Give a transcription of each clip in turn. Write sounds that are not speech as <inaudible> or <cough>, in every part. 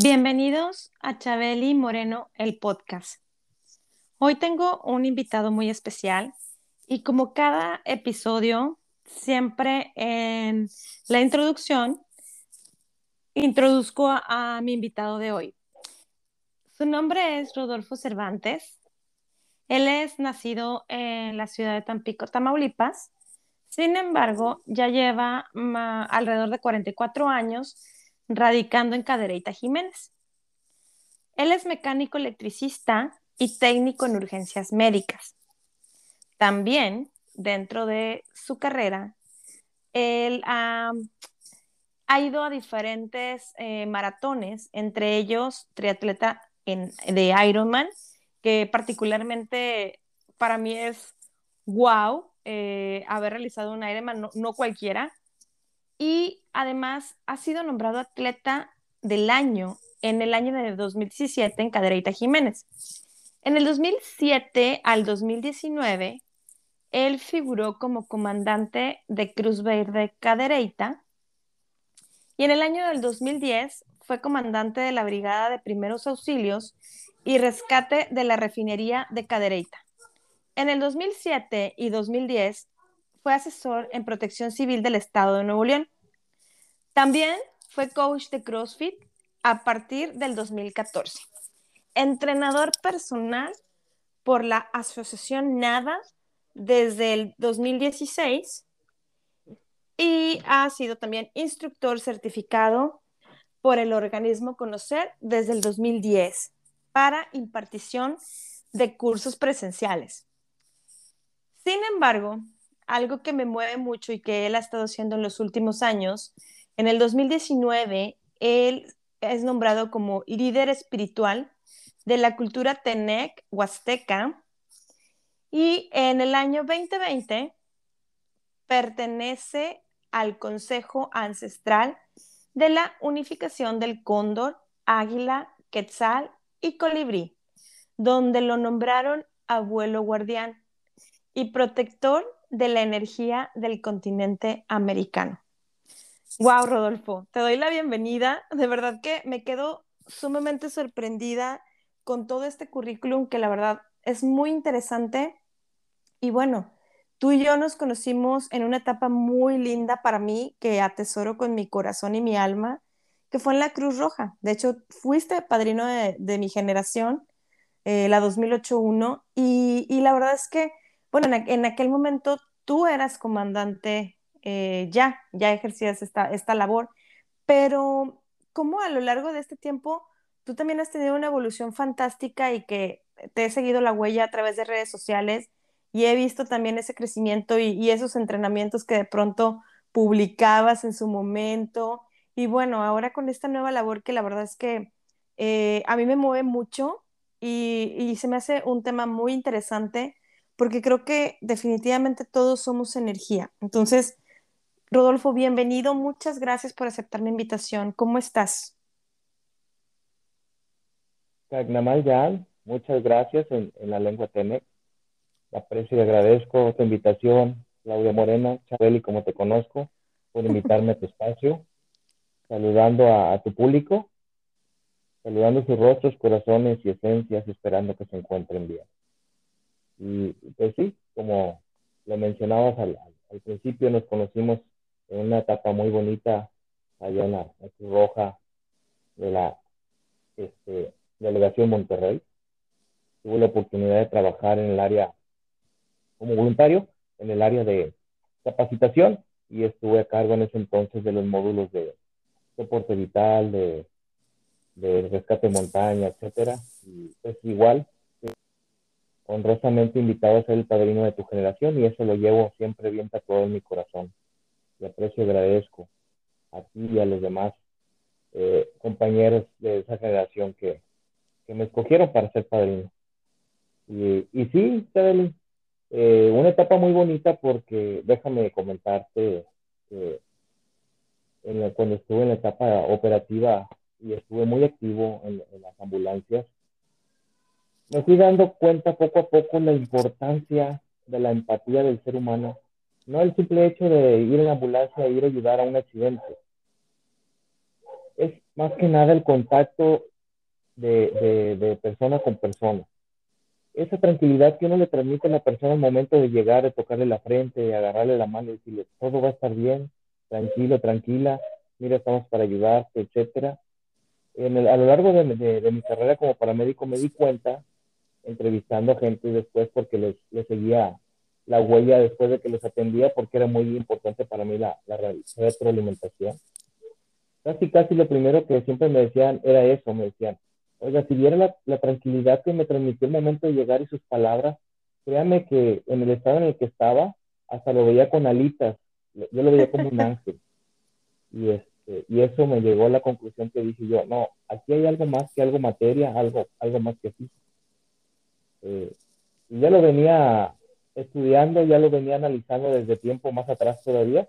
Bienvenidos a Chabeli Moreno, el podcast. Hoy tengo un invitado muy especial y como cada episodio, siempre en la introducción, introduzco a, mi invitado de hoy. Su nombre es Rodolfo Cervantes. Él es nacido en la ciudad de Tampico, Tamaulipas. Sin embargo, ya lleva alrededor de 44 años radicando en Cadereyta Jiménez. Él es mecánico electricista y técnico en urgencias médicas. También, dentro de su carrera, él ha, ido a diferentes eh, maratones, entre ellos triatleta en, de Ironman, que particularmente para mí es wow eh, haber realizado un Ironman, no cualquiera, y además ha sido nombrado atleta del año en el año de 2017 en Cadereyta Jiménez. En el 2007 al 2019, él figuró como comandante de Cruz Verde Cadereyta y en el año del 2010 fue comandante de la Brigada de Primeros Auxilios y Rescate de la Refinería de Cadereyta. En el 2007 y 2010 fue asesor en protección civil del Estado de Nuevo León. También fue coach de CrossFit a partir del 2014. Entrenador personal por la Asociación NADA desde el 2016 y ha sido también instructor certificado por el organismo Conocer desde el 2010 para impartición de cursos presenciales. Sin embargo, algo que me mueve mucho y que él ha estado haciendo en los últimos años, en el 2019, él es nombrado como líder espiritual de la cultura Tenec Huasteca y en el año 2020 pertenece al Consejo Ancestral de la Unificación del Cóndor, Águila, Quetzal y Colibrí, donde lo nombraron abuelo guardián y protector de la energía del continente americano. Wow, Rodolfo, te doy la bienvenida. De verdad que me quedo sumamente sorprendida con todo este currículum que la verdad es muy interesante. Y bueno, tú y yo nos conocimos en una etapa muy linda para mí que atesoro con mi corazón y mi alma, que fue en la Cruz Roja. De hecho, fuiste padrino de, mi generación, eh, la 2008-1, y, y la verdad es que bueno, en, aquel momento tú eras comandante eh, ya, ya ejercías esta, esta labor, pero ¿cómo a lo largo de este tiempo tú también has tenido una evolución fantástica y que te he seguido la huella a través de redes sociales y he visto también ese crecimiento y, esos entrenamientos que de pronto publicabas en su momento. Y bueno, ahora con esta nueva labor que la verdad es que eh, a mí me mueve mucho y, y, se me hace un tema muy interesante porque creo que definitivamente todos somos energía. Entonces, Rodolfo, bienvenido. Muchas gracias por aceptar mi invitación. ¿Cómo estás? Muchas gracias en, la lengua Tenec. Aprecio y agradezco tu invitación, Claudia Morena, Chabeli, como te conozco, por invitarme a tu espacio, saludando a, a tu público, saludando sus rostros, corazones y esencias, esperando que se encuentren bien. Y pues sí, como lo mencionabas al, principio, nos conocimos en una etapa muy bonita allá en la, Cruz Roja de la este, delegación Monterrey. Tuve la oportunidad de trabajar en el área como voluntario, en el área de capacitación y estuve a cargo en ese entonces de los módulos de soporte vital, de, de rescate de montaña, etcétera. Y pues igual honrosamente invitado a ser el padrino de tu generación y eso lo llevo siempre bien tatuado en mi corazón. Y aprecio y agradezco a ti y a los demás eh, compañeros de esa generación que, que, me escogieron para ser padrino. Y, y sí, eh, una etapa muy bonita porque déjame comentarte que cuando estuve en la etapa operativa y estuve muy activo en, las ambulancias, me fui dando cuenta poco a poco la importancia de la empatía del ser humano. No el simple hecho de ir en la ambulancia e ir a ayudar a un accidente. Es más que nada el contacto de, de, persona con persona. Esa tranquilidad que uno le transmite a la persona al momento de llegar, de tocarle la frente, de agarrarle la mano y decirle, todo va a estar bien, tranquilo, tranquila, mira, estamos para ayudarte, etcétera. En a lo largo de, mi carrera como paramédico me di cuenta, entrevistando gente después porque les, les, seguía la huella después de que los atendía, porque era muy importante para mí la, la retroalimentación. Casi, casi lo primero que siempre me decían era eso, me decían, oiga, si viera la, la tranquilidad que me transmitió el momento de llegar y sus palabras, créame que en el estado en el que estaba, hasta lo veía con alitas, yo lo veía como un ángel. Y, este, y eso me llegó a la conclusión que dije yo, no, aquí hay algo más que algo materia, algo, algo más que físico. Eh, y ya lo venía estudiando, ya lo venía analizando desde tiempo más atrás todavía,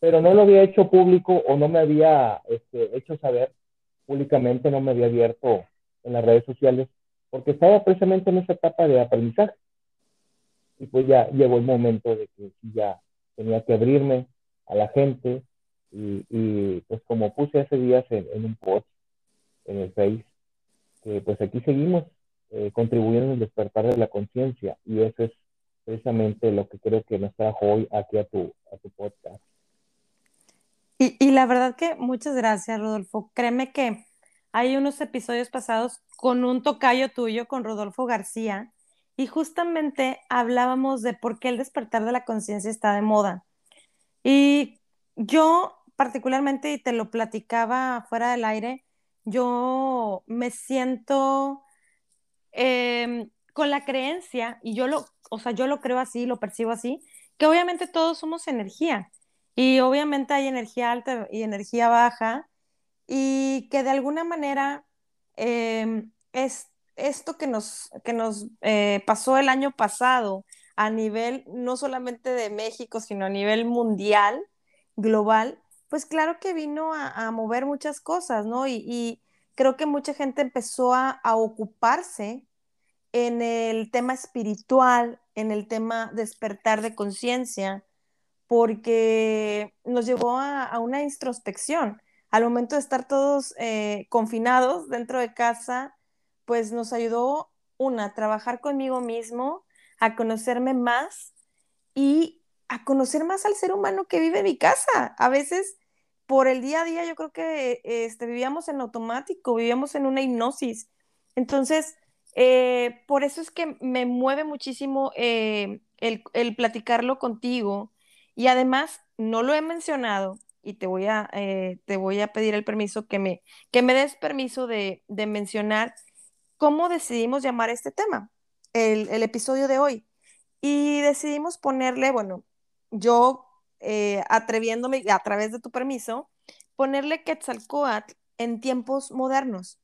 pero no lo había hecho público o no me había este, hecho saber públicamente, no me había abierto en las redes sociales, porque estaba precisamente en esa etapa de aprendizaje. Y pues ya llegó el momento de que ya tenía que abrirme a la gente y, pues como puse hace días en, un post en el Face, que pues aquí seguimos eh, contribuyendo al despertar de la conciencia y eso es precisamente lo que creo que nos trajo hoy aquí a tu, a tu podcast. Y, y la verdad que muchas gracias, Rodolfo. Créeme que hay unos episodios pasados con un tocayo tuyo, con Rodolfo García, y justamente hablábamos de por qué el despertar de la conciencia está de moda. Y yo particularmente, y te lo platicaba fuera del aire, yo me siento em, con la creencia, y yo lo, o sea, yo lo creo así, lo percibo así, que obviamente todos somos energía, y obviamente hay energía alta y energía baja, y que de alguna manera em, es esto que nos, que nos eh, pasó el año pasado a nivel no solamente de México, sino a nivel mundial, global, pues claro que vino a, mover muchas cosas, ¿no? Y, creo que mucha gente empezó a, ocuparse en el tema espiritual, en el tema despertar de conciencia, porque nos llevó a, una introspección. Al momento de estar todos eh, confinados dentro de casa, pues nos ayudó, una, a trabajar conmigo mismo, a conocerme más y a conocer más al ser humano que vive en mi casa. A veces, por el día a día, yo creo que este, vivíamos en automático, vivíamos en una hipnosis. Entonces, eh, por eso es que me mueve muchísimo eh, el, platicarlo contigo. Y además, no lo he mencionado y te voy a, eh, te voy a pedir el permiso que me, que me des permiso de, de mencionar cómo decidimos llamar este tema, el, episodio de hoy. Y decidimos ponerle, bueno, yo eh, atreviéndome a través de tu permiso, ponerle Quetzalcoatl en tiempos modernos.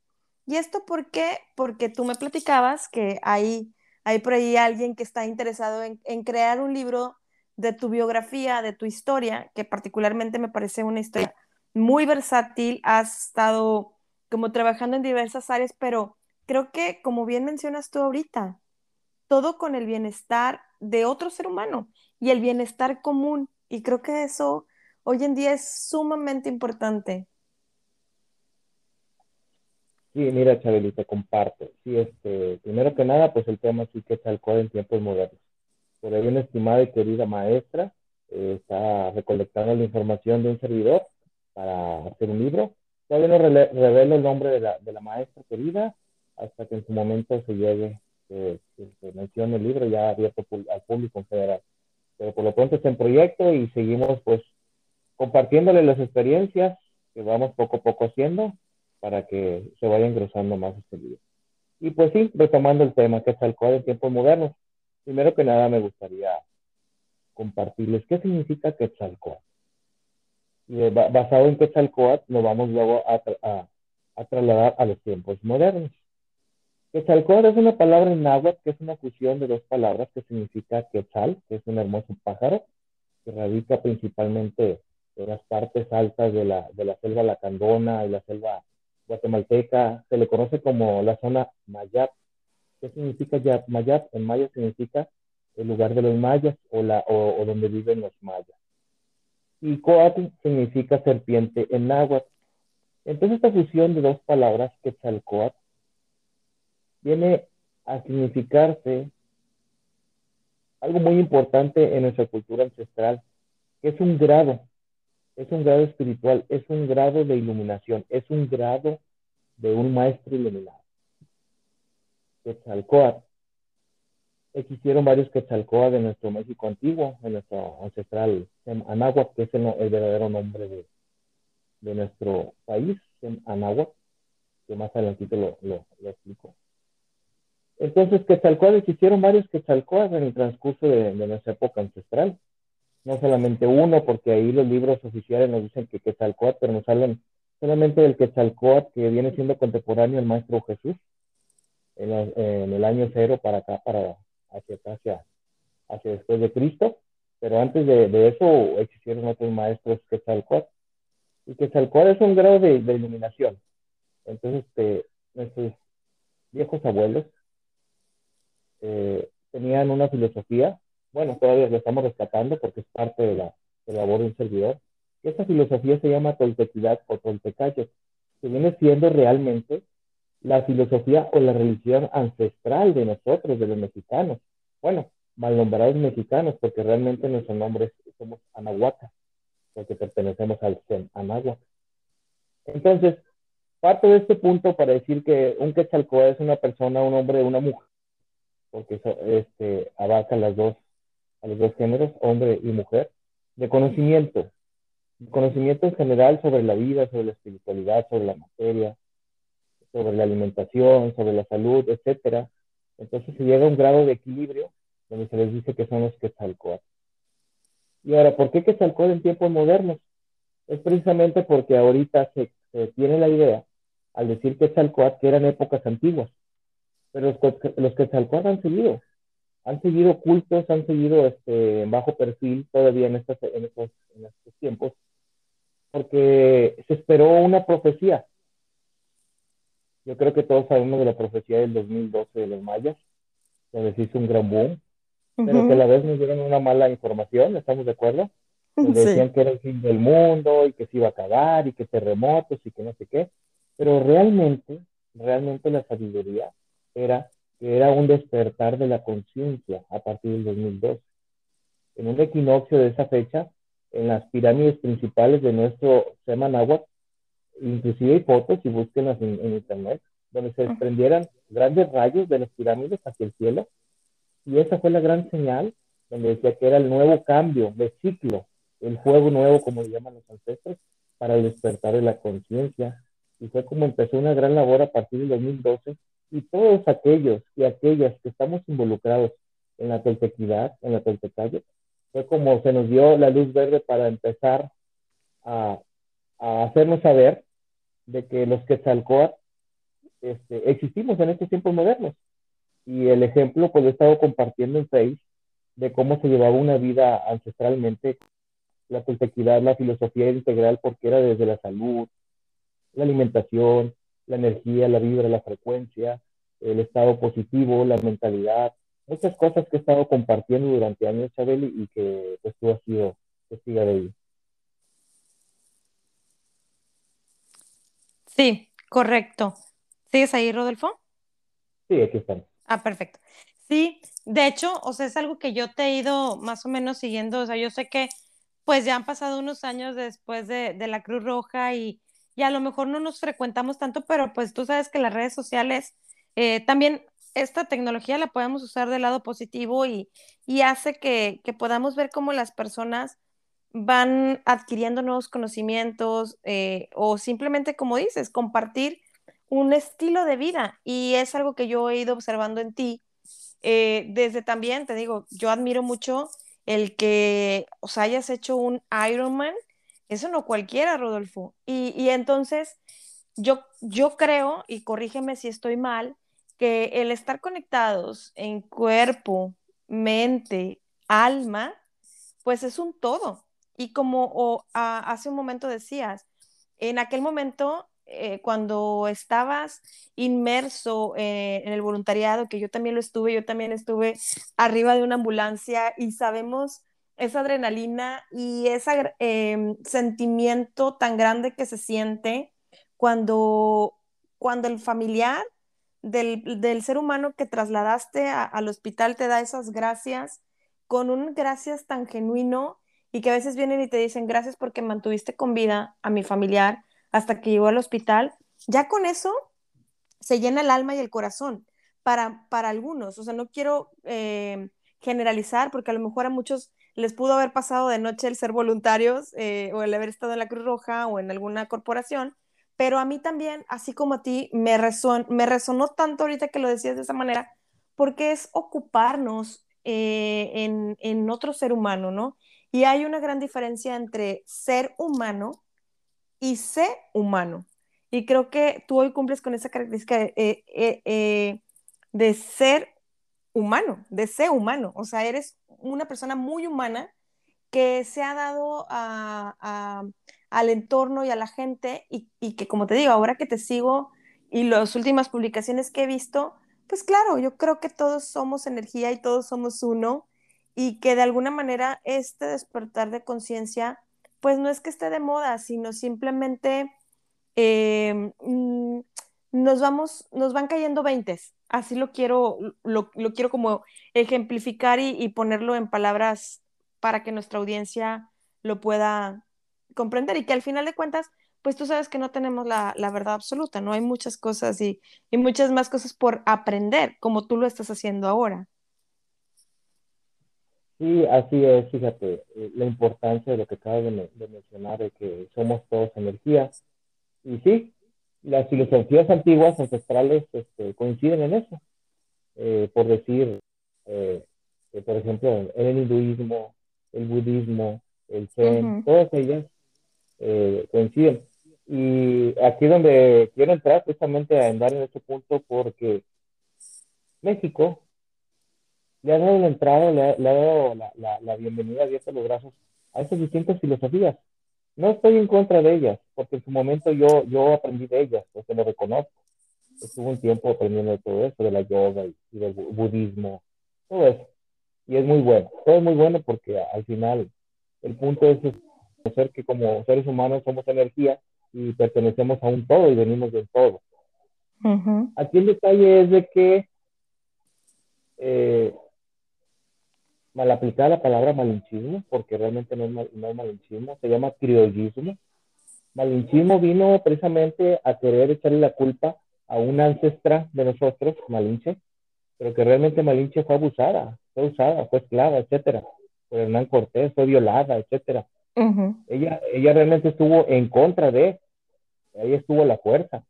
¿Y esto por qué? Porque tú me platicabas que hay, hay por ahí alguien que está interesado en, en, crear un libro de tu biografía, de tu historia, que particularmente me parece una historia muy versátil. Has estado como trabajando en diversas áreas, pero creo que, como bien mencionas tú ahorita, todo con el bienestar de otro ser humano y el bienestar común. Y creo que eso hoy en día es sumamente importante. Sí, mira, Chabeli, te comparto. Sí, este, primero que nada, pues el tema sí que alcohol en tiempos modernos. Por ahí una estimada y querida maestra eh, está recolectando la información de un servidor para hacer un libro. Todavía no revelo el nombre de la, de la maestra querida, hasta que en su momento se llegue, que, se mencione el libro ya abierto al público en general. Pero por lo pronto está en proyecto y seguimos pues compartiéndole las experiencias que vamos poco a poco haciendo para que se vaya engrosando más este libro. Y pues sí, retomando el tema, Quetzalcóatl en tiempos modernos. Primero que nada me gustaría compartirles qué significa Quetzalcóatl. Y basado en Quetzalcóatl lo vamos luego a, a, trasladar a los tiempos modernos. Quetzalcóatl es una palabra en náhuatl que es una fusión de dos palabras que significa quetzal, que es un hermoso pájaro, que radica principalmente en las partes altas de la, de la selva lacandona y la selva guatemalteca. Se le conoce como la zona Mayap. ¿Qué significa Mayap? En maya significa el lugar de los mayas o, donde viven los mayas. Y coatl significa serpiente en náhuatl. Entonces esta fusión de dos palabras, Quetzalcoatl, viene a significarse algo muy importante en nuestra cultura ancestral, que es un grado, es un grado espiritual, es un grado de iluminación, es un grado de un maestro iluminado. Quetzalcoatl. Existieron varios Quetzalcoatl de nuestro México antiguo, en nuestro ancestral Anáhuac, que es el, verdadero nombre de, de, nuestro país, Anáhuac, que más adelantito lo explico. Entonces, Quetzalcóatl existieron varios Quetzalcóatl en el transcurso de, nuestra época ancestral. No solamente uno, porque ahí los libros oficiales nos dicen que Quetzalcóatl, pero nos hablan solamente del Quetzalcóatl que viene siendo contemporáneo al Maestro Jesús en, el año cero para acá, para hacia hacia, hacia después de Cristo. Pero antes de, eso existieron otros maestros Quetzalcóatl. Y Quetzalcóatl es un grado de, iluminación. Entonces, este, nuestros viejos abuelos eh, tenían una filosofía, bueno, todavía lo estamos rescatando porque es parte de la, labor de un servidor, esa filosofía se llama toltequidad o toltecayo, que viene siendo realmente la filosofía o la religión ancestral de nosotros, de los mexicanos. Bueno, mal nombrados mexicanos, porque realmente nuestro nombre somos Anahuaca, porque pertenecemos al Zen Anahuac. Entonces, parto de este punto para decir que un Quetzalcóatl es una persona, un hombre, una mujer porque eso, este, abarca a los dos géneros, hombre y mujer, de conocimiento, conocimiento en general sobre la vida, sobre la espiritualidad, sobre la materia, sobre la alimentación, sobre la salud, etcétera. Entonces se llega a un grado de equilibrio donde se les dice que son los Quetzalcóatl. Y ahora, ¿por qué Quetzalcóatl en tiempos modernos? Es precisamente porque ahorita se, se tiene la idea, al decir Quetzalcóatl, que eran épocas antiguas pero los, los Quetzalcóatl han seguido, han seguido cultos, han seguido este, bajo perfil todavía en, estos, en, estos, en estos tiempos, porque se esperó una profecía. Yo creo que todos sabemos de la profecía del 2012 de los mayas, donde se hizo un gran boom, pero que a la vez nos dieron una mala información, ¿estamos de acuerdo? Donde decían que era el fin del mundo y que se iba a acabar y que terremotos y que no sé qué. Pero realmente, realmente la sabiduría era que era un despertar de la conciencia a partir del 2002. En un equinoccio de esa fecha, en las pirámides principales de nuestro Semanagua, inclusive hay fotos, y búsquenlas en, en, internet, donde se desprendieran grandes rayos de las pirámides hacia el cielo. Y esa fue la gran señal, donde decía que era el nuevo cambio de ciclo, el fuego nuevo, como le llaman los ancestros, para el despertar de la conciencia. Y fue como empezó una gran labor a partir del 2012 y todos aquellos y aquellas que estamos involucrados en la toltequidad, en la toltecayo, fue como se nos dio la luz verde para empezar a, hacernos saber de que los Quetzalcóatl este, existimos en estos tiempos modernos. Y el ejemplo, pues lo he estado compartiendo en Facebook de cómo se llevaba una vida ancestralmente, la toltequidad, la filosofía integral, porque era desde la salud, la alimentación, la energía, la vibra, la frecuencia, el estado positivo, la mentalidad, muchas cosas que he estado compartiendo durante años, Chabeli, y que pues, tú has sido testiga de ello. Sí, correcto. ¿Sigues ahí, Rodolfo? Sí, aquí estamos. Ah, perfecto. Sí, de hecho, o sea, es algo que yo te he ido más o menos siguiendo, o sea, yo sé que pues ya han pasado unos años después de, de la Cruz Roja y, y a lo mejor no nos frecuentamos tanto, pero pues tú sabes que las redes sociales eh, también esta tecnología la podemos usar del lado positivo y, hace que, podamos ver cómo las personas van adquiriendo nuevos conocimientos eh, o simplemente, como dices, compartir un estilo de vida y es algo que yo he ido observando en ti. Eh, desde también, te digo, yo admiro mucho el que os hayas hecho un Ironman, eso no cualquiera, Rodolfo. Y, y entonces, yo, yo creo, y corrígeme si estoy mal, que el estar conectados en cuerpo, mente, alma, pues es un todo. Y como hace un momento decías, en aquel momento, eh, cuando estabas inmerso eh, en el voluntariado, que yo también lo estuve, yo también estuve arriba de una ambulancia y sabemos esa adrenalina y ese em, sentimiento tan grande que se siente cuando, cuando el familiar del, ser humano que trasladaste al hospital te da esas gracias con un gracias tan genuino y que a veces vienen y te dicen gracias porque mantuviste con vida a mi familiar hasta que llegó al hospital, ya con eso se llena el alma y el corazón para, para algunos. O sea, no quiero eh, generalizar porque a lo mejor a muchos les pudo haber pasado de noche el ser voluntarios eh, o el haber estado en la Cruz Roja o en alguna corporación, pero a mí también, así como a ti, me, me resonó tanto ahorita que lo decías de esa manera, porque es ocuparnos eh, en, en otro ser humano, ¿no? Y hay una gran diferencia entre ser humano y ser humano. Y creo que tú hoy cumples con esa característica de, eh, de ser humano, de ser humano. O sea, eres una persona muy humana que se ha dado al entorno y a la gente y, que como te digo, ahora que te sigo y las últimas publicaciones que he visto, pues claro, yo creo que todos somos energía y todos somos uno y que de alguna manera este despertar de conciencia, pues no es que esté de moda, sino simplemente eh, mm, nos vamos, nos van cayendo veintes. Así lo quiero, lo, quiero como ejemplificar y, y, ponerlo en palabras para que nuestra audiencia lo pueda comprender y que al final de cuentas, pues tú sabes que no tenemos la, verdad absoluta, ¿no? Hay muchas cosas y, muchas más cosas por aprender, como tú lo estás haciendo ahora. Sí, así es, fíjate, eh, la importancia de lo que acabas de, mencionar, de que somos todos energía. Y sí, las filosofías antiguas, ancestrales, este, coinciden en eso. Eh, por decir, eh, por ejemplo, en el hinduismo, el budismo, el zen, todas ellas eh, coinciden. Y aquí donde quiero entrar precisamente a andar en este punto porque México le ha dado la entrada, le ha, dado la, la, bienvenida abierta los brazos a esas distintas filosofías. No estoy en contra de ellas, porque en su momento yo, yo aprendí de ellas, porque lo reconozco. Estuve un tiempo aprendiendo de todo eso, de la yoga y, y del budismo, todo eso. Y es muy bueno, todo es muy bueno porque al final el punto es ser que como seres humanos somos energía y pertenecemos a un todo y venimos del todo. Aquí el detalle es de que eh, mal aplicada la palabra malinchismo, porque realmente no es, no es malinchismo, se llama criollismo. Malinchismo vino precisamente a querer echarle la culpa a una ancestra de nosotros, Malinche, pero que realmente Malinche fue abusada, fue usada, fue esclava, etcétera, por Hernán Cortés, fue violada, etcétera ella, ella realmente estuvo en contra de, ahí estuvo la fuerza.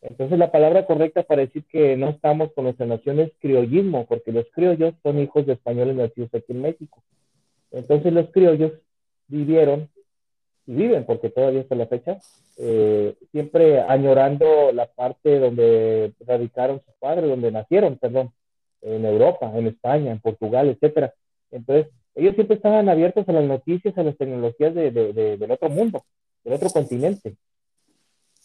Entonces la palabra correcta para decir que no estamos con nuestra nación es criollismo, porque los criollos son hijos de españoles nacidos aquí en México. Entonces los criollos vivieron viven, porque todavía está la fecha, eh, siempre añorando la parte donde radicaron sus padres, donde nacieron, perdón, en Europa, en España, en Portugal, etcétera. Entonces, ellos siempre estaban abiertos a las noticias, a las tecnologías de, del otro mundo, del otro continente.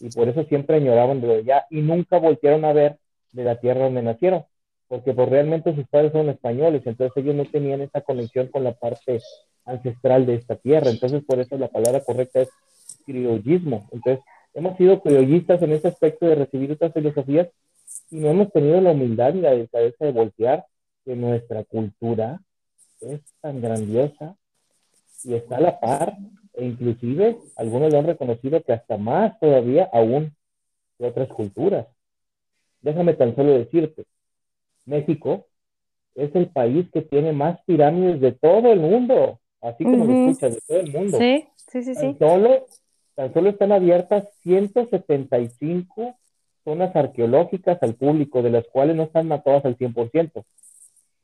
Y por eso siempre añoraban de allá y nunca voltearon a ver de la tierra donde nacieron, porque pues realmente sus padres son españoles, entonces ellos no tenían esa conexión con la parte ancestral de esta tierra. Entonces por eso la palabra correcta es criollismo. Entonces hemos sido criollistas en ese aspecto de recibir otras filosofías y no hemos tenido la humildad y la delicadeza de voltear que nuestra cultura es tan grandiosa y está a la par, e inclusive algunos lo han reconocido que hasta más todavía aún que otras culturas. Déjame tan solo decirte, México es el país que tiene más pirámides de todo el mundo, así como lo escuchas, de todo el mundo. Sí, sí, sí, tan Solo, tan solo están abiertas 175 zonas arqueológicas al público, de las cuales no están matadas al 100%.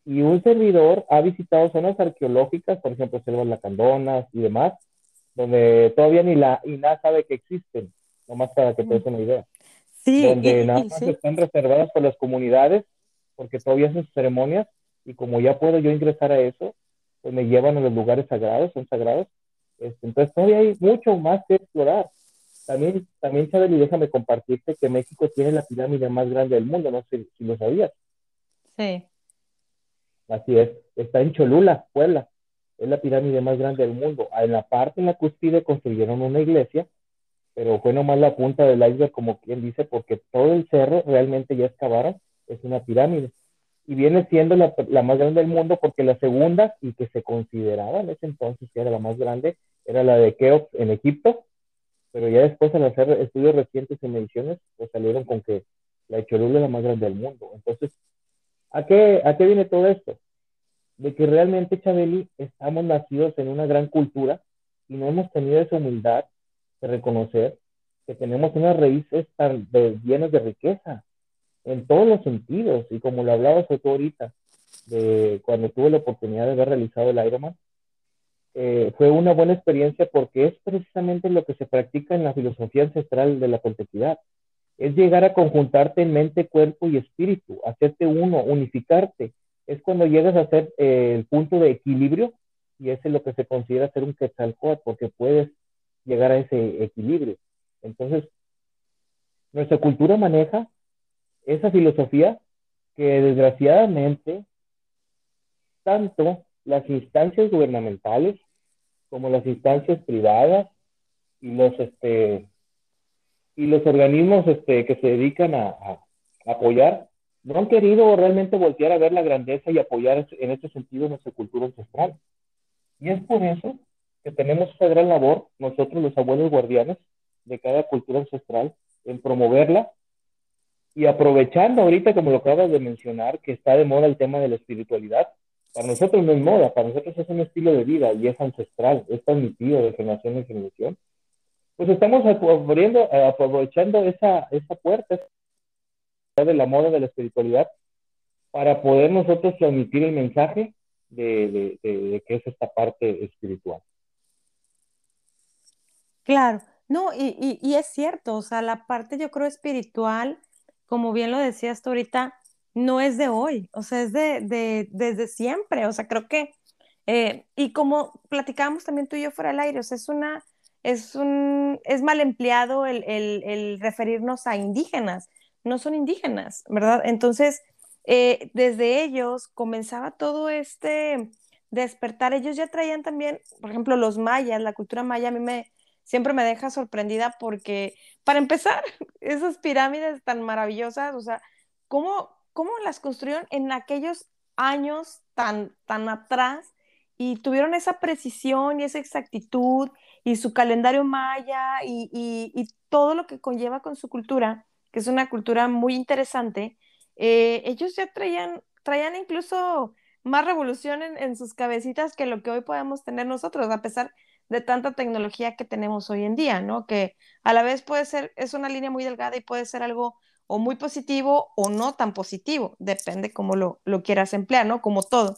Y un servidor ha visitado zonas arqueológicas, por ejemplo, selvas lacandonas y demás, donde todavía ni la INA sabe que existen, nomás para que te des una idea. Sí, donde nada más están reservadas por las comunidades, porque todavía hacen ceremonias, y como ya puedo yo ingresar a eso, pues me llevan a los lugares sagrados, son sagrados. Este, entonces todavía hay mucho más que explorar. También, también Chabeli, déjame compartirte que México tiene la pirámide más grande del mundo, no sé si lo sabías. Sí. Así es, está en Cholula, Puebla. Es la pirámide más grande del mundo. En la parte, en la cúspide, construyeron una iglesia, pero fue nomás la punta del iceberg, como quien dice, porque todo el cerro realmente ya excavaron, es una pirámide y viene siendo la, más grande del mundo porque la segunda y que se consideraba en ese entonces que era la más grande era la de Keops en Egipto, pero ya después al hacer estudios recientes y mediciones pues salieron con que la de Cholula es la más grande del mundo. Entonces, ¿a qué, ¿a qué viene todo esto? De que realmente, Chabeli, estamos nacidos en una gran cultura y no hemos tenido esa humildad de reconocer que tenemos unas raíces tan llenas de riqueza, en todos los sentidos. Y como lo hablaba tú ahorita, de cuando tuve la oportunidad de haber realizado el Ironman, eh, fue una buena experiencia porque es precisamente lo que se practica en la filosofía ancestral de la complejidad. Es llegar a conjuntarte en mente, cuerpo y espíritu, hacerte uno, unificarte. Es cuando llegas a ser eh, el punto de equilibrio y ese es lo que se considera ser un quetzalcoatl porque puedes llegar a ese equilibrio. Entonces, nuestra cultura maneja esa filosofía que desgraciadamente tanto las instancias gubernamentales como las instancias privadas y los este y los organismos este, que se dedican a, apoyar no han querido realmente voltear a ver la grandeza y apoyar en ese sentido nuestra cultura ancestral. Y es por eso que tenemos esa gran labor, nosotros los abuelos guardianes de cada cultura ancestral, en promoverla y aprovechando ahorita, como lo acabas de mencionar, que está de moda el tema de la espiritualidad, para nosotros no es moda, para nosotros es un estilo de vida y es ancestral, es transmitido de generación en generación. Pues estamos abriendo, aprovechando esa, esa puerta de la moda de la espiritualidad para poder nosotros transmitir el mensaje de, de, de, que es esta parte espiritual. Claro, no, y, y, y, es cierto, o sea, la parte yo creo espiritual como bien lo decías tú ahorita, no es de hoy, o sea, es de, desde siempre, o sea, creo que, eh, y como platicábamos también tú y yo fuera del aire, o sea, es una, es un, es mal empleado el, referirnos a indígenas, no son indígenas, ¿verdad? Entonces, eh, desde ellos comenzaba todo este despertar, ellos ya traían también, por ejemplo, los mayas, la cultura maya a mí me, siempre me deja sorprendida porque, para empezar, <laughs> esas pirámides tan maravillosas, o sea, ¿cómo, cómo las construyeron en aquellos años tan, tan atrás y tuvieron esa precisión y esa exactitud y su calendario maya y, y, todo lo que conlleva con su cultura, que es una cultura muy interesante, eh, ellos ya traían, traían incluso más revolución en, en, sus cabecitas que lo que hoy podemos tener nosotros, a pesar de tanta tecnología que tenemos hoy en día, ¿no? Que a la vez puede ser, es una línea muy delgada y puede ser algo o muy positivo o no tan positivo, depende cómo lo, lo quieras emplear, ¿no? Como todo.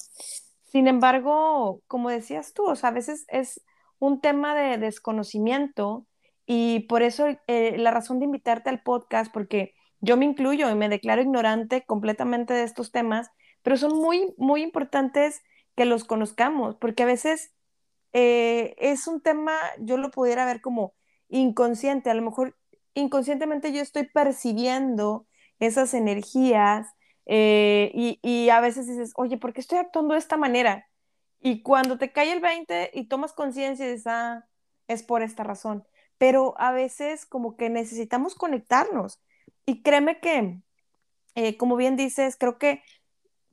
Sin embargo, como decías tú, o sea, a veces es un tema de desconocimiento y por eso eh, la razón de invitarte al podcast, porque yo me incluyo y me declaro ignorante completamente de estos temas, pero son muy, muy importantes que los conozcamos, porque a veces eh, es un tema, yo lo pudiera ver como inconsciente, a lo mejor inconscientemente yo estoy percibiendo esas energías eh, y, a veces dices, oye, ¿por qué estoy actuando de esta manera? Y cuando te cae el 20 y tomas conciencia y dices, ah, es por esta razón. Pero a veces como que necesitamos conectarnos. Y créeme que, eh, como bien dices, creo que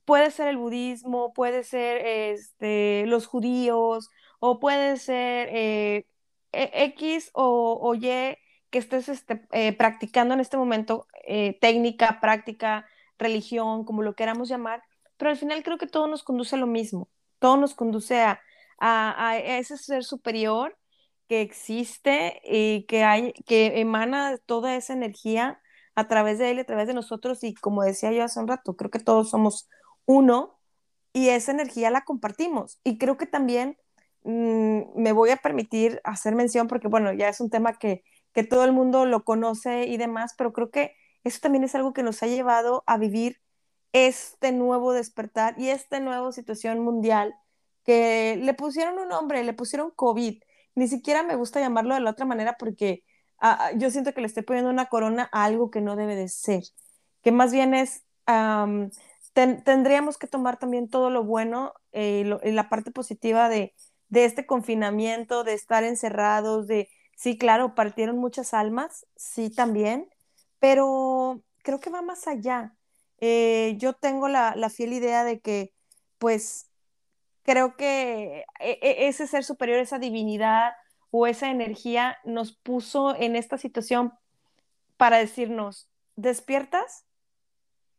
puede ser el budismo, puede ser este, los judíos, o puede ser eh, e, X o, Y que estés este, eh, practicando en este momento, eh, técnica, práctica, religión, como lo queramos llamar, pero al final creo que todo nos conduce a lo mismo, todo nos conduce a, a, ese ser superior que existe y que, hay, que emana toda esa energía a través de él, a través de nosotros y como decía yo hace un rato, creo que todos somos uno y esa energía la compartimos. Y creo que también mmm, me voy a permitir hacer mención porque, bueno, ya es un tema que, que todo el mundo lo conoce y demás, pero creo que eso también es algo que nos ha llevado a vivir este nuevo despertar y esta nueva situación mundial que le pusieron un nombre, le pusieron COVID. Ni siquiera me gusta llamarlo de la otra manera porque uh, yo siento que le estoy poniendo una corona a algo que no debe de ser, que más bien es, ten, tendríamos que tomar también todo lo bueno eh, lo, la parte positiva de, de este confinamiento, de estar encerrados, de, sí, claro, partieron muchas almas, sí, también, pero creo que va más allá eh, yo tengo la, la, fiel idea de que, pues, creo que e, e, ese ser superior, esa divinidad o esa energía nos puso en esta situación para decirnos, ¿despiertas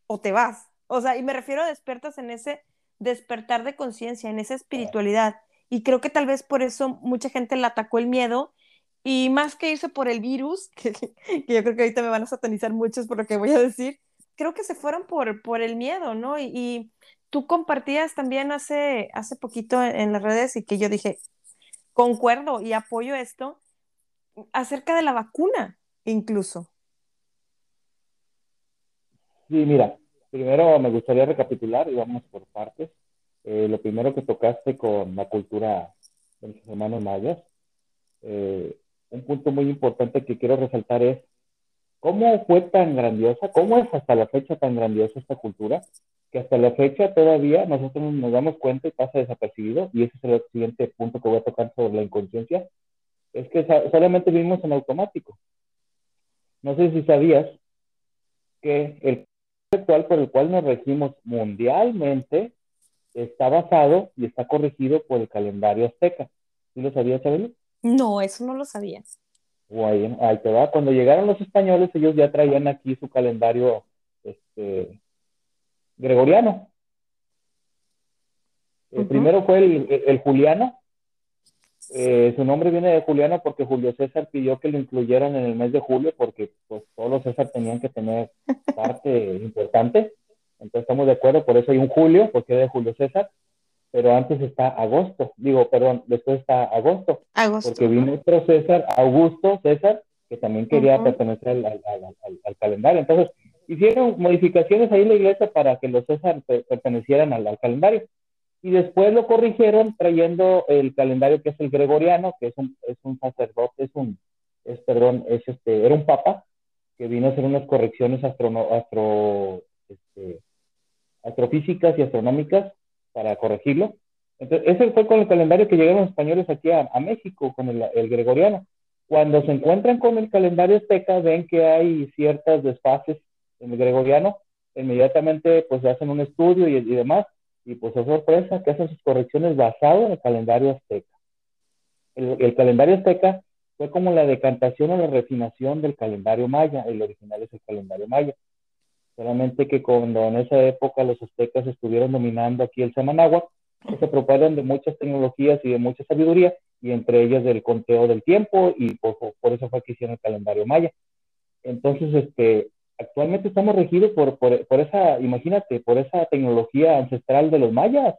o te vas? O sea, y me refiero a despiertas en ese despertar de conciencia, en esa espiritualidad. Y creo que tal vez por eso mucha gente le atacó el miedo y más que irse por el virus, <laughs> que, yo creo que ahorita me van a satanizar muchos por lo que voy a decir, creo que se fueron por, por el miedo, ¿no? Y, y tú compartías también hace, hace poquito en, en, las redes y que yo dije, concuerdo y apoyo esto, acerca de la vacuna incluso. Sí, mira, primero me gustaría recapitular y vamos por partes. Eh, lo primero que tocaste con la cultura de los hermanos mayas, eh, un punto muy importante que quiero resaltar es ¿Cómo fue tan grandiosa? ¿Cómo es hasta la fecha tan grandiosa esta cultura? Que hasta la fecha todavía nosotros nos damos cuenta y pasa desapercibido, y ese es el siguiente punto que voy a tocar sobre la inconsciencia, es que solamente vivimos en automático. No sé si sabías que el actual por el cual nos regimos mundialmente está basado y está corregido por el calendario azteca. ¿Sí lo sabías, Chabelo? No, eso no lo sabías. O ahí, ahí, te va. Cuando llegaron los españoles, ellos ya traían aquí su calendario este, gregoriano. El uh -huh. primero fue el, el, el Juliano. Eh, su nombre viene de Juliano porque Julio César pidió que lo incluyeran en el mes de julio porque pues, todos los César tenían que tener <laughs> parte importante. Entonces estamos de acuerdo, por eso hay un Julio, porque es de Julio César pero antes está agosto, digo, perdón, después está agosto, agosto. porque vino otro César, Augusto César, que también quería uh -huh. pertenecer al, al, al, al, calendario. Entonces, hicieron modificaciones ahí en la iglesia para que los César pertenecieran al, calendario. Y después lo corrigieron trayendo el calendario que es el gregoriano, que es un, es un sacerdote, es un, es, perdón, es este, era un papa, que vino a hacer unas correcciones astro, astro, este, astrofísicas y astronómicas para corregirlo. Entonces, ese fue con el calendario que llegaron los españoles aquí a, a México, con el, gregoriano. Cuando se encuentran con el calendario azteca, ven que hay ciertas desfases en el gregoriano, inmediatamente pues hacen un estudio y, demás, y pues es sorpresa que hacen sus correcciones basado en el calendario azteca. El, calendario azteca fue como la decantación o la refinación del calendario maya, el original es el calendario maya solamente que cuando en esa época los aztecas estuvieron dominando aquí el Semanáhuac, pues se propagaron de muchas tecnologías y de mucha sabiduría, y entre ellas del conteo del tiempo, y por, por eso fue que hicieron el calendario maya. Entonces, este, actualmente estamos regidos por, por, por, esa, imagínate, por esa tecnología ancestral de los mayas.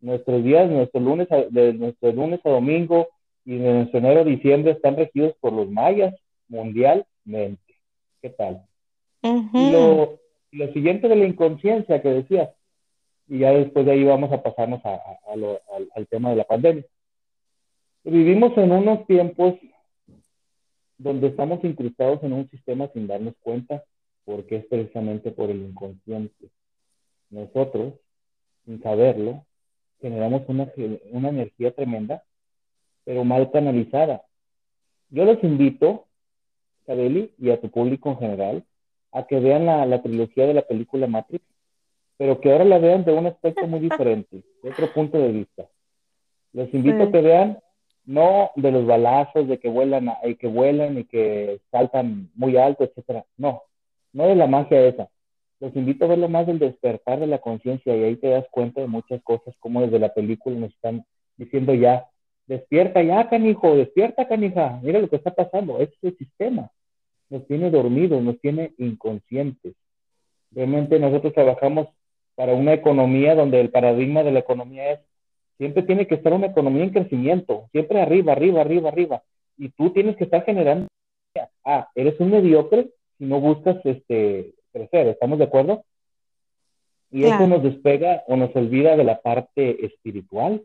Nuestros días, nuestro lunes a, de nuestro lunes a domingo y de nuestro enero a diciembre están regidos por los mayas mundialmente. ¿Qué tal? Uh -huh. y, lo, lo siguiente de la inconsciencia que decías, y ya después de ahí vamos a pasarnos al, tema de la pandemia. Vivimos en unos tiempos donde estamos incrustados en un sistema sin darnos cuenta, porque es precisamente por el inconsciente. Nosotros, sin saberlo, generamos una, energía tremenda, pero mal canalizada. Yo los invito, Cabeli, y a tu público en general, a que vean la, la, trilogía de la película Matrix, pero que ahora la vean de un aspecto muy <laughs> diferente, de otro punto de vista. Les invito sí. a que vean no de los balazos, de que vuelan y que vuelan y que saltan muy alto, etcétera. No, no de la magia esa. Los invito a verlo más del despertar de la conciencia y ahí te das cuenta de muchas cosas, como desde la película nos están diciendo ya, despierta ya, canijo, despierta, canija, mira lo que está pasando, ese es el sistema nos tiene dormidos, nos tiene inconscientes. Realmente nosotros trabajamos para una economía donde el paradigma de la economía es, siempre tiene que estar una economía en crecimiento, siempre arriba, arriba, arriba, arriba. Y tú tienes que estar generando, ah, eres un mediocre si no buscas este, crecer, ¿estamos de acuerdo? Y eso nos despega o nos olvida de la parte espiritual.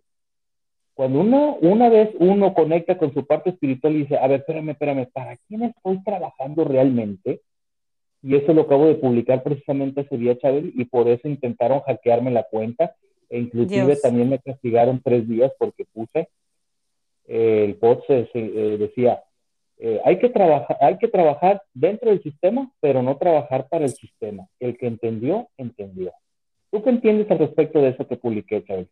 Cuando uno, una vez uno conecta con su parte espiritual y dice, a ver, espérame, espérame, ¿para quién estoy trabajando realmente? Y eso lo acabo de publicar precisamente ese día, Chabel, y por eso intentaron hackearme la cuenta. E inclusive también me castigaron tres días porque puse, eh, el post eh, decía, eh, hay, que trabajar, hay que trabajar dentro del sistema, pero no trabajar para el sistema. El que entendió, entendió. ¿Tú qué entiendes al respecto de eso que publiqué, Chabel?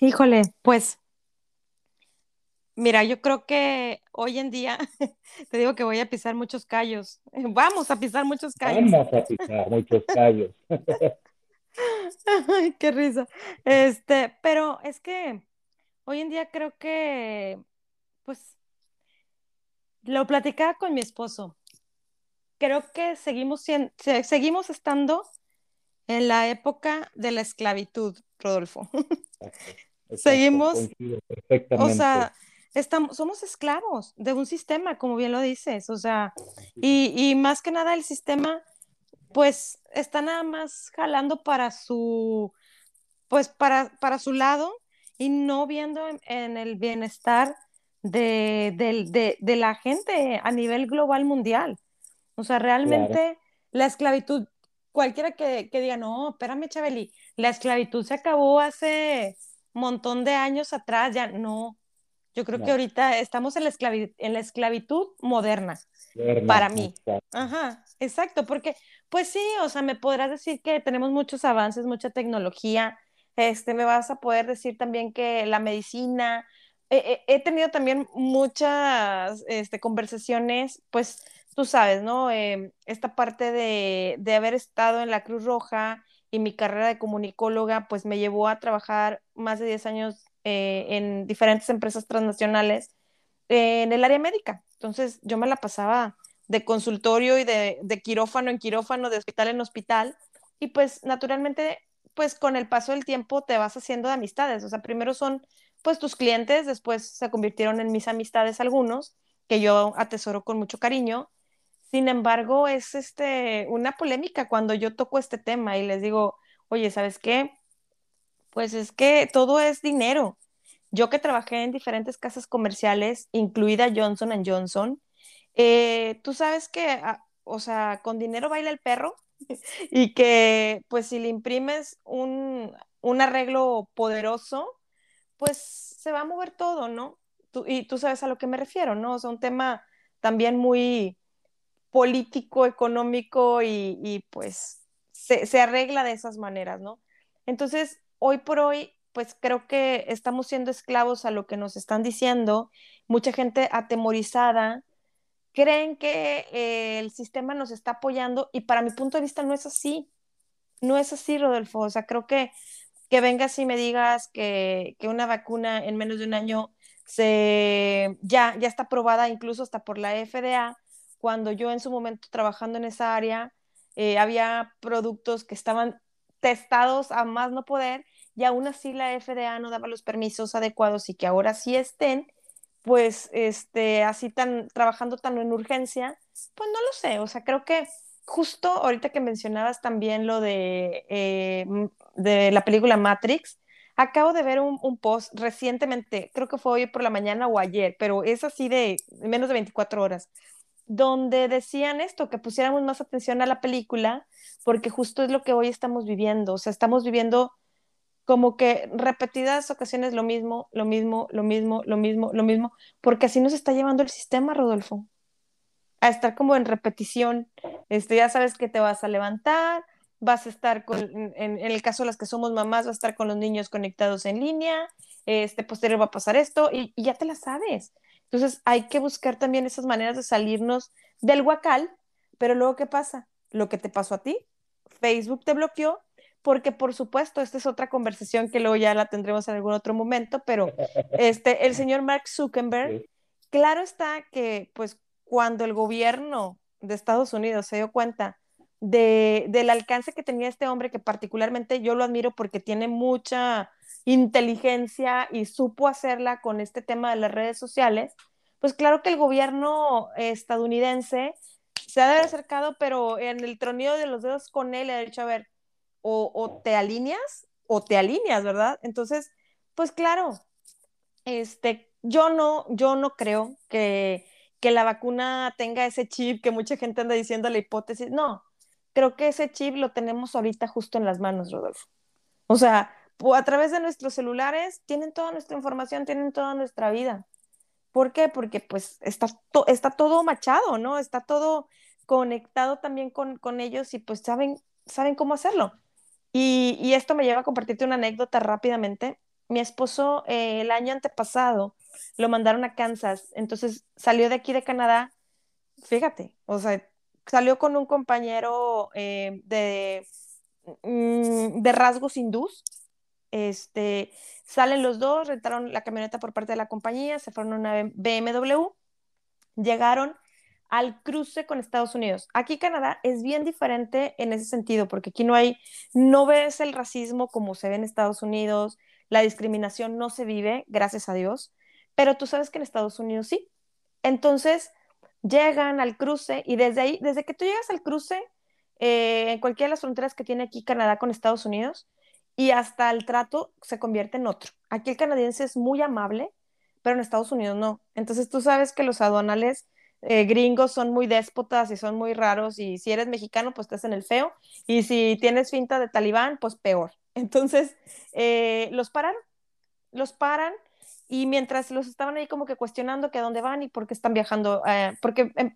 Híjole, pues Mira, yo creo que hoy en día, <laughs> te digo que voy a pisar muchos callos. <laughs> Vamos a pisar muchos callos. Vamos a pisar muchos callos. <laughs> Ay, qué risa. Este, pero es que hoy en día creo que, pues, lo platicaba con mi esposo. Creo que seguimos, seguimos estando en la época de la esclavitud, Rodolfo. <laughs> seguimos, o sea, estamos, somos esclavos de un sistema, como bien lo dices, o sea, y, más que nada el sistema, pues está nada más jalando para su, pues para, para su lado y no viendo en, el bienestar de, la gente a nivel global mundial. O sea, realmente la esclavitud, cualquiera que, que, diga, no, espérame, Chabeli, la esclavitud se acabó hace montón de años atrás, ya no, yo creo que ahorita estamos en la, en la esclavitud moderna, para mí. Ajá, exacto, porque pues sí, o sea, me podrás decir que tenemos muchos avances, mucha tecnología, este, me vas a poder decir también que la medicina, he tenido también muchas este, conversaciones, pues tú sabes, ¿no? Em, esta parte de, de haber estado en la Cruz Roja y mi carrera de comunicóloga, pues me llevó a trabajar más de 10 años eh, en diferentes empresas transnacionales en el área médica. Entonces yo me la pasaba de consultorio y de, quirófano en quirófano, de hospital en hospital, y pues naturalmente, pues con el paso del tiempo te vas haciendo de amistades, o sea, primero son pues tus clientes, después se convirtieron en mis amistades algunos, que yo atesoro con mucho cariño. Sin embargo, es este, una polémica cuando yo toco este tema y les digo, oye, ¿sabes qué? Pues es que todo es dinero. Yo que trabajé en diferentes casas comerciales, incluida Johnson Johnson, eh, tú sabes que, ah, o sea, con dinero baila el perro <laughs> y que pues si le imprimes un, arreglo poderoso, pues se va a mover todo, ¿no? y tú sabes a lo que me refiero, ¿no? O sea, un tema también muy político, económico y, pues se, se, arregla de esas maneras, ¿no? Entonces, hoy por hoy, pues creo que estamos siendo esclavos a lo que nos están diciendo, mucha gente atemorizada, creen que eh, el sistema nos está apoyando y para mi punto de vista no es así, no es así, Rodolfo, o sea, creo que que vengas y me digas que, una vacuna en menos de un año se, ya, ya está aprobada incluso hasta por la FDA, cuando yo en su momento trabajando en esa área, eh, había productos que estaban testados a más no poder y aún así la FDA no daba los permisos adecuados y que ahora sí estén, pues este, así tan, trabajando tan en urgencia, pues no lo sé, o sea, creo que justo ahorita que mencionabas también lo de, eh, de la película Matrix, acabo de ver un, un, post recientemente, creo que fue hoy por la mañana o ayer, pero es así de menos de 24 horas, donde decían esto, que pusiéramos más atención a la película, porque justo es lo que hoy estamos viviendo, o sea, estamos viviendo como que repetidas ocasiones lo mismo, lo mismo, lo mismo, lo mismo, lo mismo, porque así nos está llevando el sistema, Rodolfo, a estar como en repetición. Este, ya sabes que te vas a levantar, vas a estar con, en, el caso de las que somos mamás, vas a estar con los niños conectados en línea, este, posterior va a pasar esto, y, y ya te la sabes. Entonces hay que buscar también esas maneras de salirnos del huacal, pero luego, ¿qué pasa? Lo que te pasó a ti, Facebook te bloqueó, porque por supuesto, esta es otra conversación que luego ya la tendremos en algún otro momento, pero este, el <laughs> señor Mark Zuckerberg claro está que, pues, cuando el gobierno de Estados Unidos se dio cuenta de, del alcance que tenía este hombre, que particularmente yo lo admiro porque tiene mucha inteligencia y supo hacerla con este tema de las redes sociales, pues claro que el gobierno estadounidense se ha de haber acercado, pero en el tronido de los dedos con él ha dicho, a ver, o, o te alineas o te alineas, ¿verdad? Entonces, pues claro, este, yo no, yo no creo que, que la vacuna tenga ese chip que mucha gente anda diciendo la hipótesis. No, creo que ese chip lo tenemos ahorita justo en las manos, Rodolfo. O sea, a través de nuestros celulares tienen toda nuestra información, tienen toda nuestra vida. ¿Por qué? Porque pues está, está todo machado, ¿no? Está todo conectado también con, con ellos y pues saben, saben cómo hacerlo. Y, y, esto me lleva a compartirte una anécdota rápidamente. Mi esposo eh, el año antepasado lo mandaron a Kansas, entonces salió de aquí de Canadá, fíjate, o sea, salió con un compañero eh, de, mm, de rasgos hindús, este, salen los dos, rentaron la camioneta por parte de la compañía, se fueron a una BMW, llegaron al cruce con Estados Unidos. Aquí Canadá es bien diferente en ese sentido, porque aquí no hay, no ves el racismo como se ve en Estados Unidos, la discriminación no se vive, gracias a Dios, pero tú sabes que en Estados Unidos sí. Entonces, llegan al cruce y desde ahí, desde que tú llegas al cruce, eh, en cualquiera de las fronteras que tiene aquí Canadá con Estados Unidos, y hasta el trato se convierte en otro. Aquí el canadiense es muy amable, pero en Estados Unidos no. Entonces tú sabes que los aduanales eh, gringos son muy déspotas y son muy raros y si eres mexicano pues estás en el feo y si tienes finta de talibán pues peor. <laughs> Entonces eh, los paran, los paran y mientras los estaban ahí como que cuestionando que a dónde van y por qué están viajando, eh, porque em,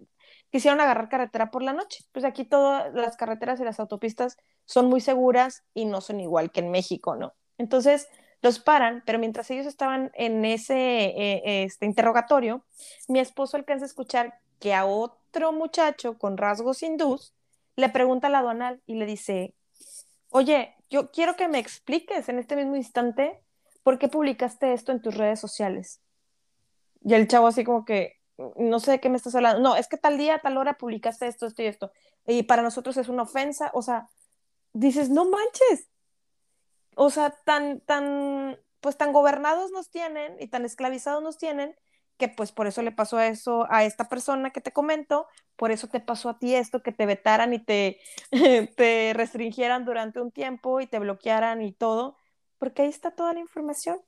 quisieron agarrar carretera por la noche. Pues aquí todas las carreteras y las autopistas son muy seguras y no son igual que en México, ¿no? Entonces los paran, pero mientras ellos estaban en ese eh, este interrogatorio, mi esposo alcanza a escuchar que a otro muchacho con rasgos hindús le pregunta a la aduanal y le dice, oye, yo quiero que me expliques en este mismo instante ¿por qué publicaste esto en tus redes sociales? Y el chavo así como que, no sé de qué me estás hablando. No, es que tal día, tal hora publicaste esto, esto y esto. Y para nosotros es una ofensa. O sea, dices, no manches. O sea, tan, tan, pues tan gobernados nos tienen y tan esclavizados nos tienen que pues por eso le pasó a eso a esta persona que te comento, por eso te pasó a ti esto, que te vetaran y te, <laughs> te restringieran durante un tiempo y te bloquearan y todo, porque ahí está toda la información.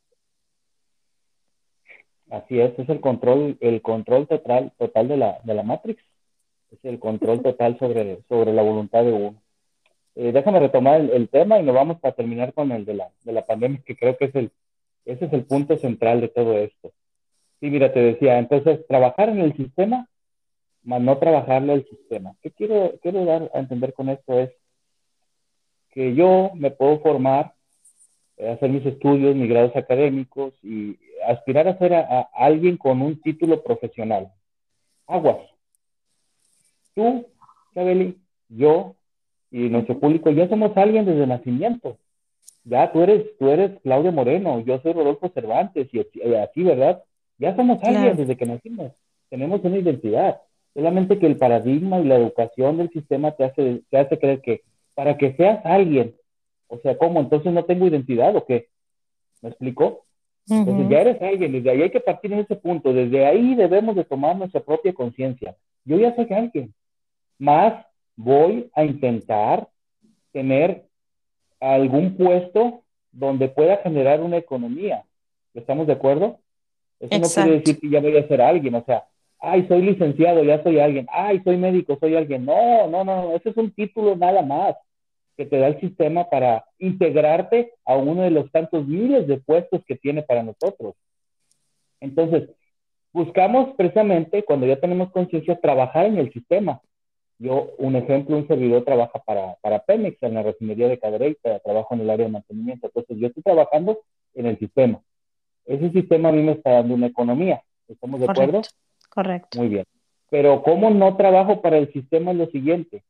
Así es, es el control, el control total, total de la, de la Matrix. Es el control <laughs> total sobre, sobre la voluntad de uno. Eh, déjame retomar el, tema y nos vamos a terminar con el de la, de la pandemia, que creo que es el, ese es el punto central de todo esto. Sí, mira, te decía, entonces, trabajar en el sistema, más no trabajarle al sistema. ¿Qué quiero, quiero dar a entender con esto? Es que yo me puedo formar hacer mis estudios, mis grados académicos y aspirar a ser a, alguien con un título profesional. Aguas. Tú, Chabeli, yo y nuestro público ya somos alguien desde nacimiento. Ya tú eres, tú eres Claudia Moreno, yo soy Rodolfo Cervantes y así, ¿verdad? Ya somos alguien desde que nacimos. Tenemos una identidad. Solamente que el paradigma y la educación del sistema te hace, te hace creer que para que seas alguien o sea, ¿cómo? Entonces no tengo identidad o qué? ¿Me explico? Entonces ya eres alguien, desde ahí hay que partir en ese punto, desde ahí debemos de tomar nuestra propia conciencia. Yo ya soy alguien, más voy a intentar tener algún puesto donde pueda generar una economía. ¿Estamos de acuerdo? Eso no quiere decir que ya voy a ser alguien, o sea, ay, soy licenciado, ya soy alguien, ay, soy médico, soy alguien. No, no, no, ese es un título nada más que te da el sistema para integrarte a uno de los tantos miles de puestos que tiene para nosotros. Entonces, buscamos precisamente, cuando ya tenemos conciencia, trabajar en el sistema. Yo, un ejemplo, un servidor trabaja para, para Pemex en la refinería de Cadereyta, trabajo en el área de mantenimiento. Entonces, yo estoy trabajando en el sistema. Ese sistema a mí me está dando una economía. ¿Estamos de acuerdo? Correcto. Muy bien. Pero, ¿cómo no trabajo para el sistema? Es lo siguiente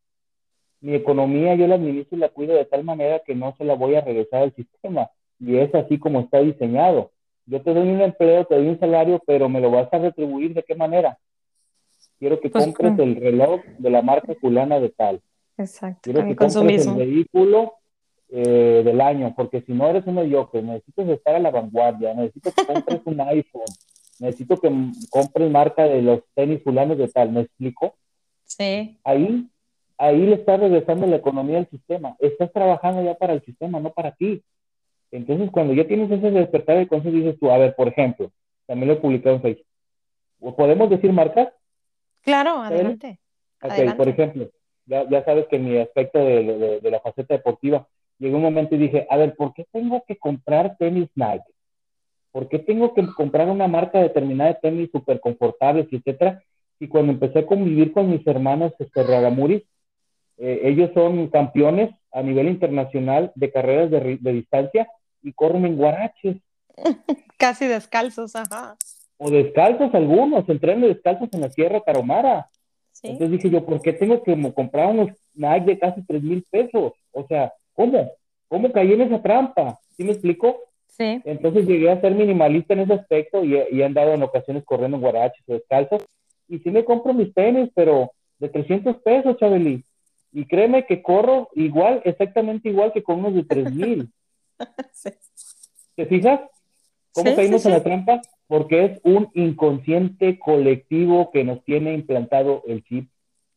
mi economía yo la administro y la cuido de tal manera que no se la voy a regresar al sistema. Y es así como está diseñado. yo te doy un empleo, te doy un salario, pero me lo vas a retribuir de qué manera. Quiero que pues, compres el reloj de la marca culana de tal. Exacto. Quiero que compres el vehículo eh, del año, porque si no eres un mediocre, necesitas estar a la vanguardia, necesito que compres un iPhone, necesito que compres marca de los tenis fulanos de tal, ¿me explico? Sí. Ahí, ahí le estás regresando la economía al sistema, estás trabajando ya para el sistema, no para ti. Entonces, cuando ya tienes ese despertar de conciencia, dices tú, a ver, por ejemplo, también lo he publicado en Facebook, ¿podemos decir marcas? Claro, adelante. Ok, por ejemplo, ya, ya, sabes que mi aspecto de, de, la faceta deportiva, llegó un momento y dije, a ver, ¿por qué tengo que comprar tenis Nike? ¿Por qué tengo que comprar una marca determinada de tenis súper confortables, etcétera? Y cuando empecé a convivir con mis hermanos este, Ragamuris, eh, ellos son campeones a nivel internacional de carreras de, de distancia y corren en guaraches. <laughs> Casi descalzos, ajá o descalzos algunos, entreno descalzos en la Sierra Taromara. Entonces dije yo, ¿por qué tengo que comprar unos Nike de casi tres mil pesos? O sea, ¿cómo? ¿Cómo caí en esa trampa? ¿Sí me explico? Sí. Entonces llegué a ser minimalista en ese aspecto y, y he andado en ocasiones corriendo en guaraches o descalzos. Y sí me compro mis tenis, pero de 300 pesos, Chabeli. Y créeme que corro igual, exactamente igual que con unos de tres mil. <laughs> ¿Te fijas? ¿Cómo caímos en la trampa? porque es un inconsciente colectivo que nos tiene implantado el chip,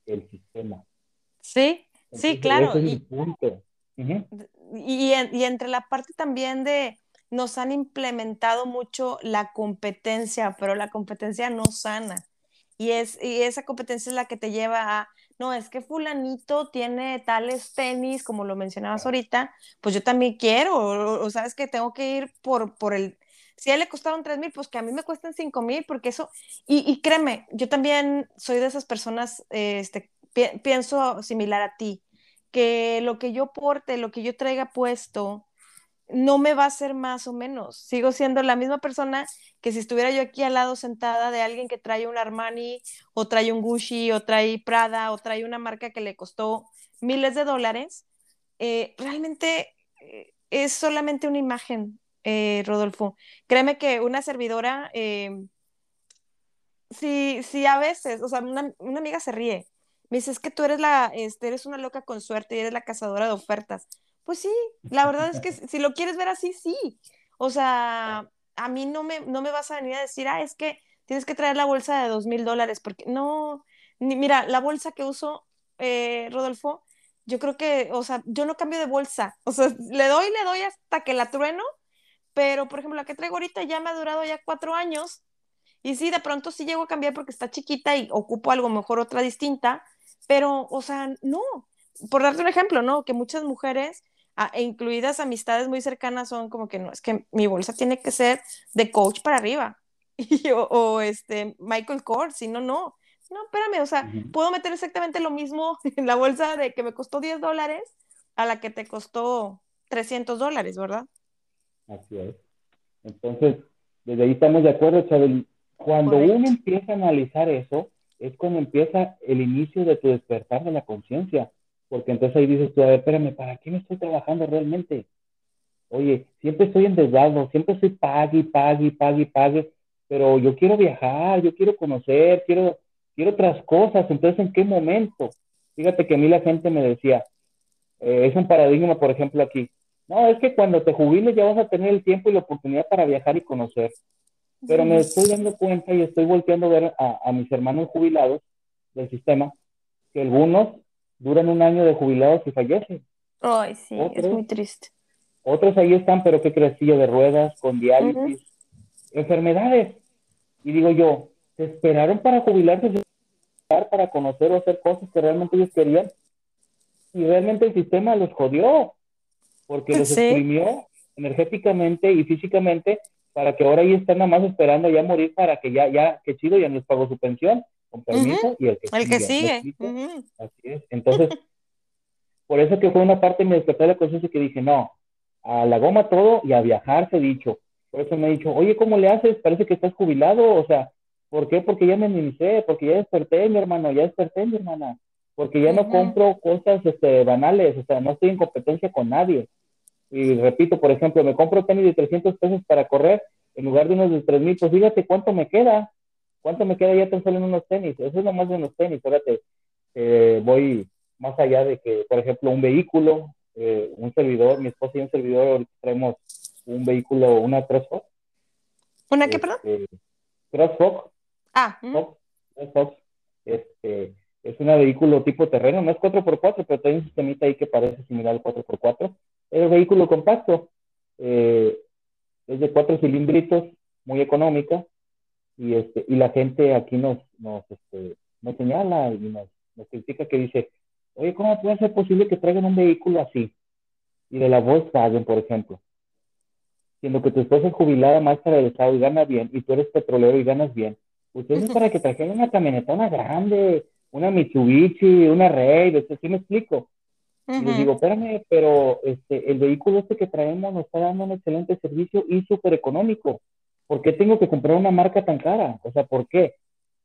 el sistema. Sí, sí, claro. y, punto. y, entre la parte también de, nos han implementado mucho la competencia, pero la competencia no sana. Y, es, y esa competencia es la que te lleva a, no, es que fulanito tiene tales tenis, como lo mencionabas ahorita, pues yo también quiero, o, o sabes que tengo que ir por, por el, si a él le costaron 3 mil, pues que a mí me cuesten 5 mil, porque eso, y, créeme, yo también soy de esas personas, este, pienso similar a ti, que lo que yo porte, lo que yo traiga puesto, no me va a hacer más o menos. Sigo siendo la misma persona que si estuviera yo aquí al lado sentada de alguien que trae un Armani o trae un Gucci o trae Prada o trae una marca que le costó miles de dólares, eh, realmente eh, es solamente una imagen. Eh, Rodolfo. Créeme que una servidora, eh, si, a veces, o sea, una, amiga se ríe, me dice, es que tú eres la, este, eres una loca con suerte y eres la cazadora de ofertas. Pues sí, la verdad es que si lo quieres ver así, sí. O sea, a mí no me, no me vas a venir a decir, ah, es que tienes que traer la bolsa de dos mil dólares, porque no, ni, mira, la bolsa que uso, eh, Rodolfo, yo creo que, o sea, yo no cambio de bolsa, o sea, le doy, le doy hasta que la trueno pero por ejemplo la que traigo ahorita ya me ha durado ya cuatro años y sí, de pronto sí llego a cambiar porque está chiquita y ocupo algo mejor, otra distinta, pero, o sea, no, por darte un ejemplo, ¿no? Que muchas mujeres, e incluidas amistades muy cercanas, son como que no, es que mi bolsa tiene que ser de coach para arriba, <laughs> y, o, este, Michael Kors, si no, no. No, espérame, o sea, puedo meter exactamente lo mismo <laughs> en la bolsa de que me costó 10 dólares a la que te costó 300 dólares, ¿verdad? Así es. Entonces, desde ahí estamos de acuerdo, Chabel. Cuando uno empieza a analizar eso, es cuando empieza el inicio de tu despertar de la conciencia. Porque entonces ahí dices tú, a ver, espérame, ¿para qué me estoy trabajando realmente? Oye, siempre estoy endeudado, siempre estoy pague, pague, pague, pague, pero yo quiero viajar, yo quiero conocer, quiero, quiero otras cosas. Entonces, ¿en qué momento? Fíjate que a mí la gente me decía, eh, es un paradigma, por ejemplo, aquí, no, es que cuando te jubiles ya vas a tener el tiempo y la oportunidad para viajar y conocer. Pero me estoy dando cuenta y estoy volteando a ver a, mis hermanos jubilados del sistema, que algunos duran un año de jubilados y fallecen. Ay, sí, es muy triste. Otros ahí están, pero que crecillo de ruedas, con diálisis, enfermedades. Y digo yo, ¿se esperaron para jubilarse, para conocer o hacer cosas que realmente ellos querían? Y realmente el sistema los jodió porque los exprimió energéticamente y físicamente para que ahora ahí están nada más esperando ya morir para que ya, ya, que chido, ya les pagó su pensión, con permiso, y el que el sigue. Que sigue. Así es. Entonces, <laughs> por eso que fue una parte de mi despertar de la conciencia que dije, no, a la goma todo y a viajar se dicho. Por eso me he dicho, oye, ¿cómo le haces? Parece que estás jubilado, o sea, ¿por qué? Porque ya me minimicé, porque ya desperté, mi hermano, ya desperté, mi hermana, porque ya no compro cosas este, banales, o sea, no estoy en competencia con nadie y repito, por ejemplo, me compro tenis de 300 pesos para correr en lugar de unos de 3 mil, pues fíjate cuánto me queda, cuánto me queda ya tan solo en unos tenis, eso es lo más de unos tenis, ahora te, voy más allá de que, por ejemplo, un vehículo, eh, un servidor, mi esposa y un servidor, ahorita traemos un vehículo, una CrossFox. ¿Una qué, perdón? Este, CrossFox. Ah. CrossFox. Este, es un vehículo tipo terreno, no es 4x4, pero tiene un sistemita ahí que parece similar al 4x4. Es un vehículo compacto, eh, es de cuatro cilindritos, muy económica, y, este, y la gente aquí nos, nos, este, nos señala y nos, nos critica que dice, oye, ¿cómo puede ser posible que traigan un vehículo así? Y de la Volkswagen, por ejemplo. Siendo que tu esposa es jubilada maestra del Estado y gana bien, y tú eres petrolero y ganas bien, ustedes es para que trajeran una camionetona grande, una Mitsubishi, una Rey, ¿sí me explico? Y les digo, espérame, pero este, el vehículo este que traemos nos está dando un excelente servicio y súper económico. ¿Por qué tengo que comprar una marca tan cara? O sea, ¿por qué?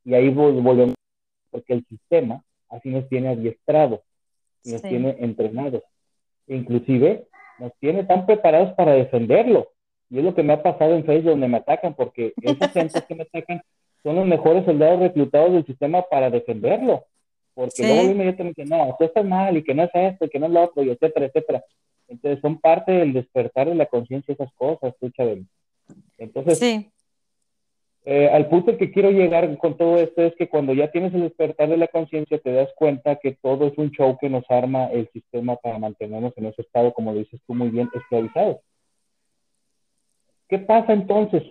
Y ahí volvemos, porque el sistema así nos tiene adiestrados nos tiene entrenados. Inclusive nos tiene tan preparados para defenderlo. Y es lo que me ha pasado en Facebook donde me atacan, porque esos gente que me atacan son los mejores soldados reclutados del sistema para defenderlo. Porque luego inmediatamente, no, tú estás mal y que no es esto y que no es lo otro, y etcétera, etcétera. Entonces son parte del despertar de la conciencia esas cosas, escucha Entonces, sí. Eh, al punto que quiero llegar con todo esto es que cuando ya tienes el despertar de la conciencia te das cuenta que todo es un show que nos arma el sistema para mantenernos en ese estado, como lo dices tú muy bien, esclavizados. ¿Qué pasa entonces?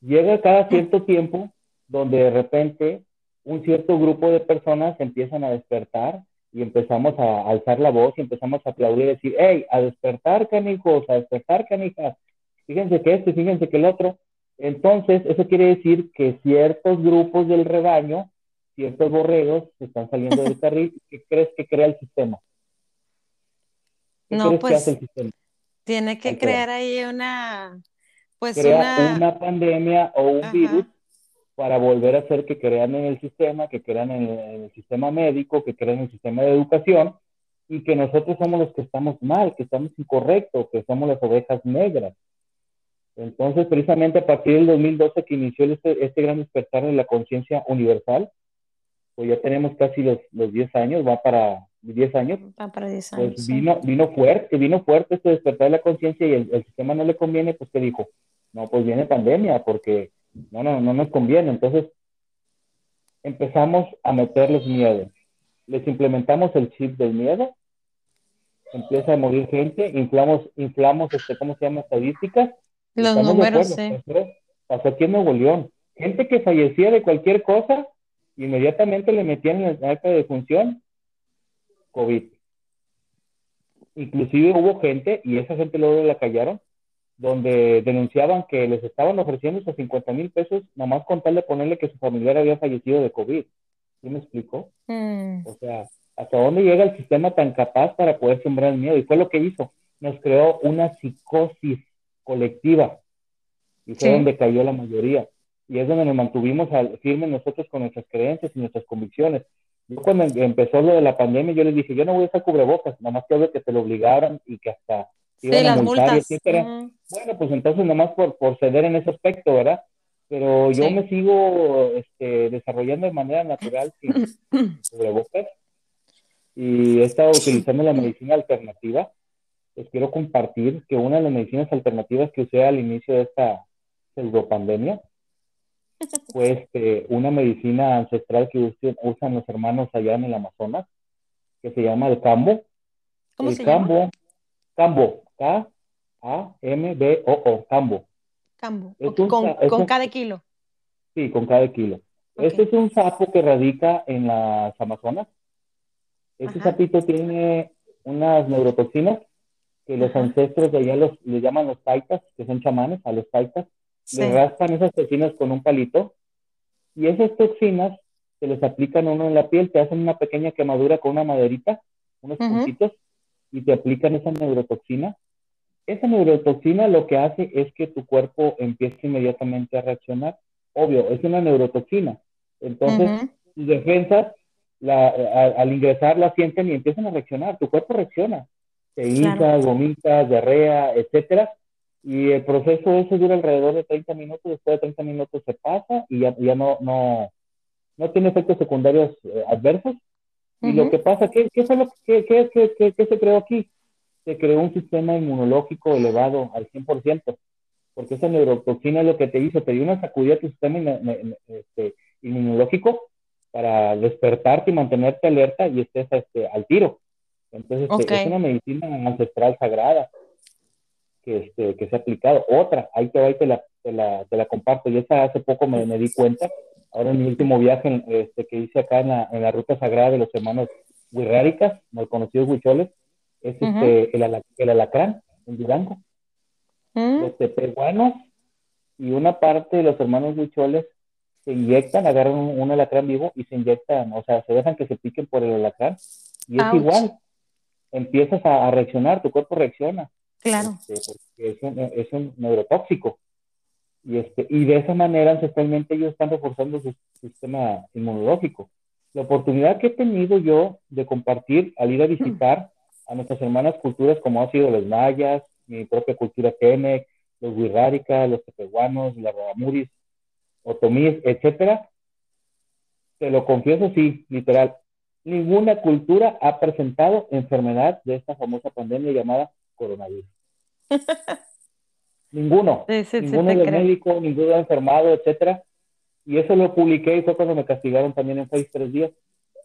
llega cada cierto tiempo donde de repente un cierto grupo de personas empiezan a despertar y empezamos a alzar la voz y empezamos a aplaudir y decir, hey, a despertar canijos, a despertar canijas, fíjense que este, fíjense que el otro. Entonces, eso quiere decir que ciertos grupos del rebaño, ciertos borregos, se están saliendo del <laughs> carril. ¿Qué crees que crea el sistema? ¿Qué no, crees pues, que hace el sistema? Tiene que crear ahí una, pues crea una... pandemia o un virus para volver a hacer que crean en el sistema, que crean en el, sistema médico, que crean en el sistema de educación y que nosotros somos los que estamos mal, que estamos incorrectos, que somos las ovejas negras. Entonces, precisamente a partir del 2012 que inició este, este gran despertar de la conciencia universal, pues ya tenemos casi los, los 10 años, va para 10 años. Va para 10 pues años. Pues vino, vino fuerte, vino fuerte este despertar de la conciencia y el, el, sistema no le conviene, pues ¿qué dijo? no, pues viene pandemia porque no, no, no nos conviene. Entonces empezamos a meterles miedo. Les implementamos el chip del miedo, empieza a morir gente, inflamos, inflamos, este, ¿cómo se llama? Estadísticas. Los números, sí. Pasó, aquí en Nuevo León. Gente que fallecía de cualquier cosa, inmediatamente le metían en la acta de función COVID. Inclusive hubo gente, y esa gente luego la callaron, donde denunciaban que les estaban ofreciendo esos 50 mil pesos, nomás con tal de ponerle que su familiar había fallecido de COVID. ¿Sí me explico? Mm. O sea, ¿hasta dónde llega el sistema tan capaz para poder sembrar el miedo? Y fue lo que hizo. Nos creó una psicosis colectiva. Y fue donde cayó la mayoría. Y es donde nos mantuvimos firmes nosotros con nuestras creencias y nuestras convicciones. Yo cuando em-, empezó lo de la pandemia, yo les dije, yo no voy a usar cubrebocas, nomás que que te lo obligaron y que hasta sí, las multas. Bueno, pues entonces nomás por, por ceder en ese aspecto, ¿verdad? Pero yo me sigo este, desarrollando de manera natural <clears throat> sin cubrebocas y he estado utilizando la medicina alternativa. Les quiero compartir que una de las medicinas alternativas que usé al inicio de esta pseudopandemia <laughs> fue este, una medicina ancestral que usan los hermanos allá en el Amazonas, que se llama el cambo. ¿Cómo el se cambo, llama? cambo, K-A-M-B-O-O, cambo. Cambo, con, con cada kilo. Sí, con cada kilo. Este es un sapo que radica en las Amazonas. Este sapito tiene unas neurotoxinas que los ancestros de allá los, llaman los taitas, que son chamanes, a los taitas. Le raspan esas toxinas con un palito y esas toxinas se les aplican uno en la piel, te hacen una pequeña quemadura con una maderita, unos puntitos, y te aplican esa neurotoxina esa neurotoxina lo que hace es que tu cuerpo empiece inmediatamente a reaccionar. Obvio, es una neurotoxina. Entonces, tus defensas al ingresar la sienten y empiezan a reaccionar. Tu cuerpo reacciona. Te hinchas, vomitas, diarrea, etcétera. Y el proceso ese dura alrededor de 30 minutos, después de 30 minutos se pasa y ya, ya no, no, no tiene efectos secundarios eh, adversos. Y lo que pasa, ¿qué, qué fue lo que, qué, qué, qué, se creó aquí? Se creó un sistema inmunológico elevado al 100%, porque esa neurotoxina es lo que te hizo, te dio una sacudida a tu sistema este, inmunológico para despertarte y mantenerte alerta y estés este, al tiro. Entonces, este, es una medicina ancestral sagrada que, este, que se ha aplicado. Otra, ahí te, ahí te, la, te, la, te la comparto, y esa hace poco me, me di cuenta, ahora en mi último viaje este, que hice acá en la, en la ruta sagrada de los hermanos Huirráricas, mal conocidos huicholes, es este, el, el, alacrán en Durango. Mm. Los tepehuanos y una parte de los hermanos huicholes se inyectan, agarran un, alacrán vivo y se inyectan, o sea, se dejan que se piquen por el alacrán. Y es igual, empiezas a, reaccionar, tu cuerpo reacciona. Claro. Este, es, un, es un neurotóxico. Y, este, y de esa manera, ancestralmente, ellos están reforzando su sistema inmunológico. La oportunidad que he tenido yo de compartir al ir a visitar a nuestras hermanas culturas, como ha sido los mayas, mi propia cultura Tenec, los Wirrárica, los tepehuanos, los ramuris, otomíes, etcétera, te lo confieso, sí, literal, ninguna cultura ha presentado enfermedad de esta famosa pandemia llamada coronavirus. <laughs> Ninguno. ninguno de médico, ninguno enfermado, etcétera. Y eso lo publiqué y fue cuando me castigaron también en seis, tres días.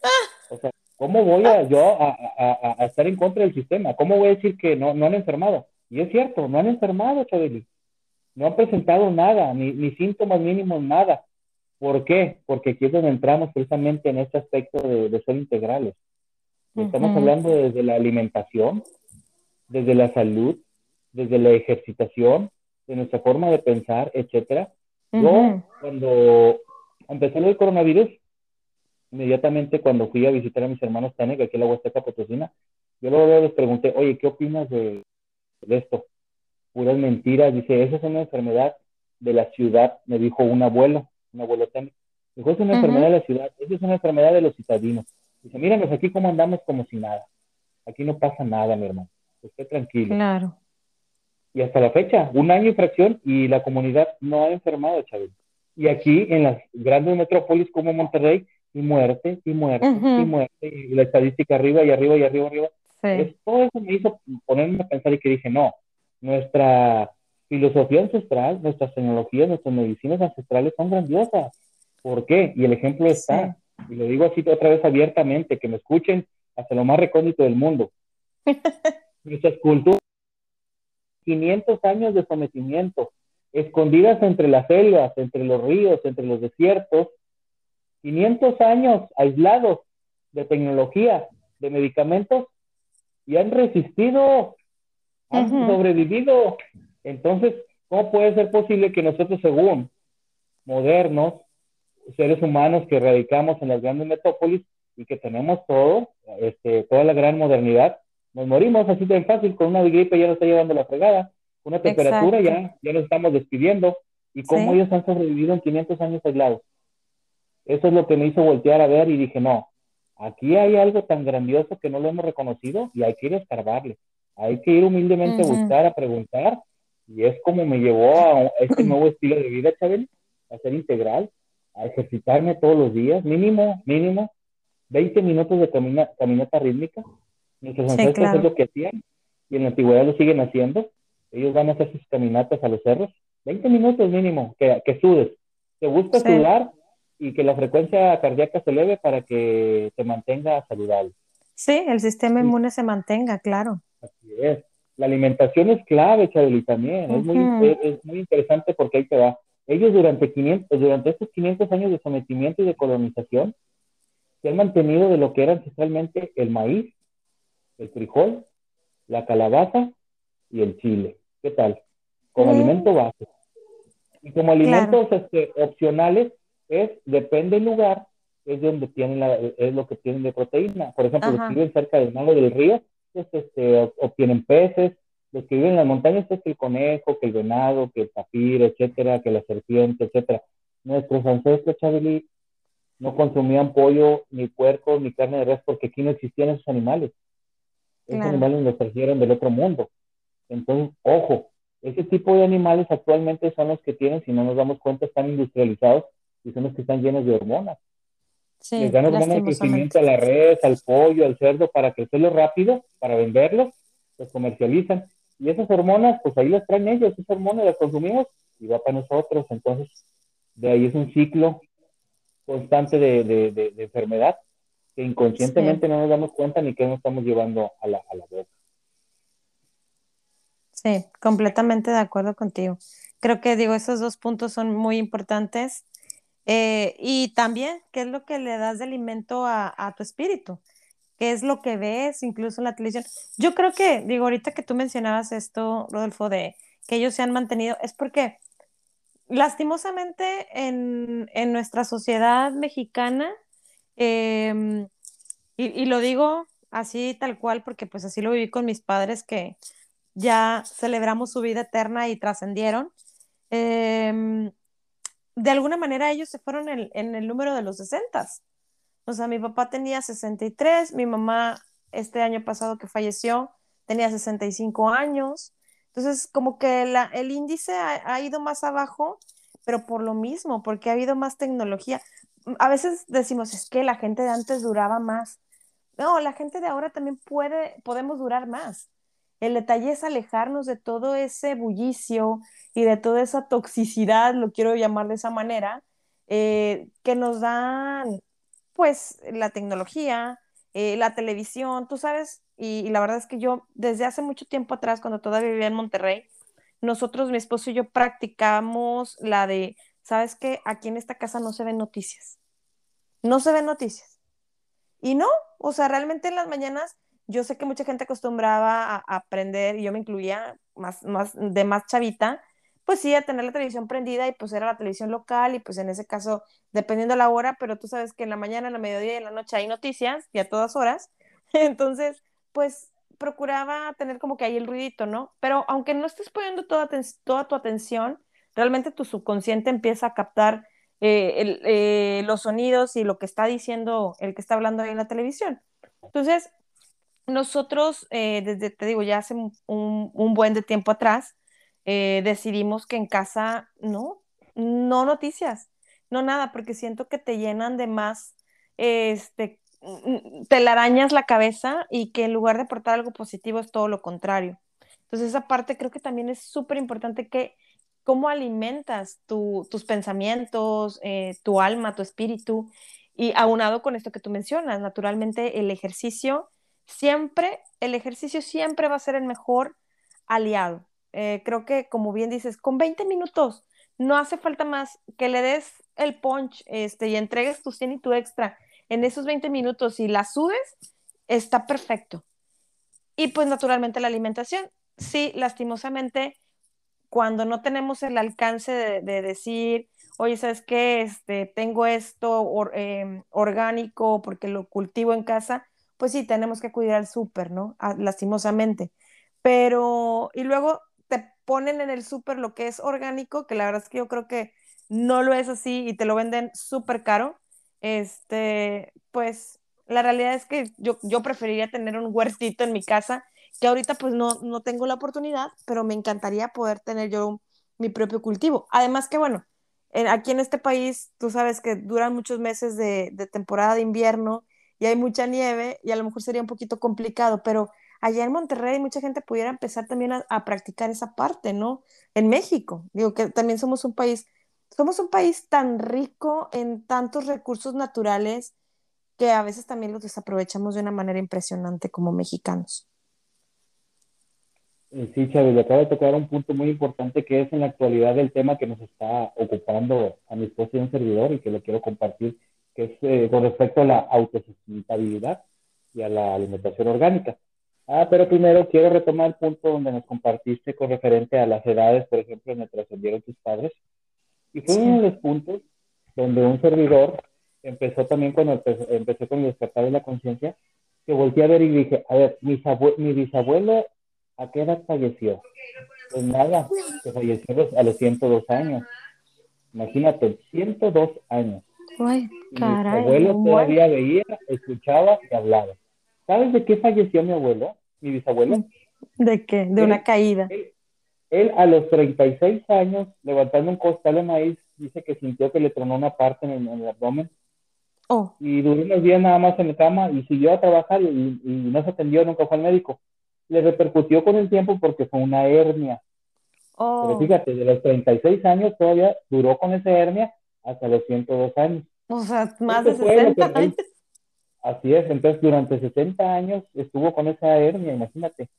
Ah. O sea, ¿cómo voy a yo a, estar en contra del sistema? ¿Cómo voy a decir que no, no han enfermado? Y es cierto, no han enfermado, Chabeli. No han presentado nada, ni, ni síntomas mínimos, nada. ¿Por qué? Porque aquí es donde entramos precisamente en este aspecto de, ser integrales. Estamos hablando desde la alimentación, desde la salud, desde la ejercitación, de nuestra forma de pensar, etcétera. Yo, cuando empezó el coronavirus, inmediatamente cuando fui a visitar a mis hermanos Tane, que aquí en la Huasteca Potosina, yo luego les pregunté, oye, ¿qué opinas de, esto? Puras mentiras. Dice, esa es una enfermedad de la ciudad, me dijo un abuelo, un abuelo. Dijo, es una enfermedad de la ciudad, es una enfermedad de los citadinos. Dice, míranos aquí cómo andamos como si nada. Aquí no pasa nada, mi hermano. Esté tranquilo. Claro y hasta la fecha, un año y fracción y la comunidad no ha enfermado, Chávez. Y aquí en las grandes metrópolis como Monterrey, y muerte, y muerte, y muerte, y la estadística arriba y arriba y arriba, arriba. todo eso me hizo ponerme a pensar y que dije, no, nuestra filosofía ancestral, nuestras tecnologías, nuestras medicinas ancestrales son grandiosas. ¿Por qué? Y el ejemplo está, y lo digo así otra vez abiertamente, que me escuchen hasta lo más recóndito del mundo. <laughs> Nuestras culturas 500 años de sometimiento, escondidas entre las selvas, entre los ríos, entre los desiertos, 500 años aislados de tecnología, de medicamentos, y han resistido, han sobrevivido. Entonces, ¿cómo puede ser posible que nosotros, según modernos, seres humanos que radicamos en las grandes metrópolis y que tenemos todo, este, toda la gran modernidad, nos morimos así de fácil, con una gripe ya nos está llevando la fregada, una temperatura ya, ya nos estamos despidiendo, y cómo ellos han sobrevivido en 500 años aislados. Eso es lo que me hizo voltear a ver y dije, no, aquí hay algo tan grandioso que no lo hemos reconocido y hay que ir a escarbarle. Hay que ir humildemente a buscar, a preguntar, y es como me llevó a este nuevo estilo de vida, Chabel, a ser integral, a ejercitarme todos los días, mínimo, mínimo, 20 minutos de caminata rítmica, Nuestros ancestros es lo que hacían y en la antigüedad lo siguen haciendo. Ellos van a hacer sus caminatas a los cerros. 20 minutos mínimo, que, que sudes. Te busca sudar y que la frecuencia cardíaca se eleve para que te mantenga saludable. Sí, el sistema inmune se mantenga, claro. Así es. La alimentación es clave, Chabeli, también. es, muy, es, muy interesante porque ahí te va. Ellos durante, 500, durante estos 500 años de sometimiento y de colonización se han mantenido de lo que era ancestralmente el maíz, el frijol, la calabaza y el chile. ¿Qué tal? Como alimento base. Y como alimentos este, opcionales, es, depende del lugar, es donde tienen la, es lo que tienen de proteína. Por ejemplo, los que viven cerca del lago del río, pues, este, obtienen peces. Los que viven en las montañas, es que el conejo, que el venado, que el tapir, etcétera, que la serpiente, etcétera. Nuestros ancestros, Chabeli, no consumían pollo, ni puerco, ni carne de res, porque aquí no existían esos animales. Esos animales los trajeron del otro mundo. Entonces, ojo, Ese tipo de animales actualmente son los que tienen, si no nos damos cuenta, están industrializados y son los que están llenos de hormonas. Sí, Les dan hormonas de crecimiento a la red, al pollo, al cerdo para crecerlo rápido, para venderlos, los comercializan. Y esas hormonas, pues ahí las traen ellos, esas hormonas las consumimos y va para nosotros. Entonces, de ahí es un ciclo constante de, de, de, enfermedad que inconscientemente no nos damos cuenta ni que nos estamos llevando a la, a la boca. Sí, completamente de acuerdo contigo. Creo que digo, esos dos puntos son muy importantes. Eh, y también, ¿qué es lo que le das de alimento a, a, tu espíritu? ¿Qué es lo que ves incluso en la televisión? Yo creo que, digo, ahorita que tú mencionabas esto, Rodolfo, de que ellos se han mantenido, es porque lastimosamente en, en nuestra sociedad mexicana, em, y, y, lo digo así tal cual porque pues así lo viví con mis padres que ya celebramos su vida eterna y trascendieron. Em, de alguna manera ellos se fueron en, el número de los 60. O sea, mi papá tenía 63, mi mamá este año pasado que falleció tenía 65 años. Entonces, como que el índice ha, ido más abajo, pero por lo mismo, porque ha habido más tecnología. A veces decimos, es que la gente de antes duraba más. No, la gente de ahora también puede, podemos durar más. El detalle es alejarnos de todo ese bullicio y de toda esa toxicidad, lo quiero llamar de esa manera, eh, que nos dan, pues, la tecnología, eh, la televisión, tú sabes, y, la verdad es que yo desde hace mucho tiempo atrás, cuando todavía vivía en Monterrey, nosotros, mi esposo y yo practicamos la de, ¿sabes qué? Aquí en esta casa no se ven noticias. No se ven noticias. Y no, o sea, realmente en las mañanas yo sé que mucha gente acostumbraba a, aprender, y yo me incluía más, más, de más chavita, pues sí, a tener la televisión prendida y pues era la televisión local y pues en ese caso, dependiendo de la hora, pero tú sabes que en la mañana, en la mediodía y en la noche hay noticias y a todas horas. <laughs> Entonces, pues procuraba tener como que ahí el ruidito, ¿no? Pero aunque no estés poniendo toda, toda tu atención, realmente tu subconsciente empieza a captar eh, eh, los sonidos y lo que está diciendo el que está hablando ahí en la televisión. Entonces, nosotros, eh, desde, te digo, ya hace un, buen de tiempo atrás, decidimos que en casa, no, no noticias, no nada, porque siento que te llenan de más, este, te la arañas la cabeza y que en lugar de aportar algo positivo es todo lo contrario. Entonces esa parte creo que también es súper importante que cómo alimentas tus pensamientos, eh, tu alma, tu espíritu y aunado con esto que tú mencionas, naturalmente el ejercicio siempre, el ejercicio siempre va a ser el mejor aliado. Eh, creo que como bien dices, con 20 minutos no hace falta más que le des el punch este, y entregues tu 100 y tu extra en esos 20 minutos y la subes, está perfecto. Y pues naturalmente la alimentación, sí, lastimosamente, cuando no tenemos el alcance de, decir, oye, ¿sabes qué? Este, tengo esto em, orgánico porque lo cultivo en casa, pues sí, tenemos que cuidar al súper, ¿no? Ah, lastimosamente. Pero, y luego te ponen en el súper lo que es orgánico, que la verdad es que yo creo que no lo es así y te lo venden súper caro este, pues la realidad es que yo, yo preferiría tener un huertito en mi casa, que ahorita pues no, no tengo la oportunidad, pero me encantaría poder tener yo mi propio cultivo. Además que bueno, aquí en este país tú sabes que duran muchos meses de, temporada de invierno hay mucha nieve y a lo mejor sería un poquito complicado, pero allá en Monterrey mucha gente pudiera empezar también a, a practicar esa parte, ¿no? En México, digo que también somos un país somos un país tan rico en tantos recursos naturales que a veces también los desaprovechamos de una manera impresionante como mexicanos. Eh, sí, Chávez, le acaba de tocar un punto muy importante que es en la actualidad el tema que nos está ocupando a mi esposa y a un servidor y que lo quiero compartir, que es eh, con respecto a la autosustentabilidad y a la alimentación orgánica. Ah, pero primero quiero retomar el punto donde nos compartiste con referente a las edades, por ejemplo, en el trascendieron tus padres. Y fue uno de los puntos donde un servidor empezó también cuando empecé, con el despertar de la conciencia, que volteé a ver y dije, a ver, mi, mi bisabuelo, ¿a qué edad falleció? Pues nada, que falleció a los 102 años. Imagínate, 102 años. Uy, caray, mi abuelo todavía veía, escuchaba y hablaba. ¿Sabes de qué falleció mi abuelo? Mi bisabuelo. ¿De qué? De una caída. Él a los 36 años, levantando un costal de maíz, dice que sintió que le tronó una parte en el, abdomen. Oh. Y duró unos días nada más en la cama y siguió a trabajar y, no se atendió, nunca fue al médico. Le repercutió con el tiempo porque fue una hernia. Oh. Pero fíjate, de los 36 años todavía duró con esa hernia hasta los 102 años. O sea, más de 60 años. Así es, entonces durante 60 años estuvo con esa hernia, imagínate.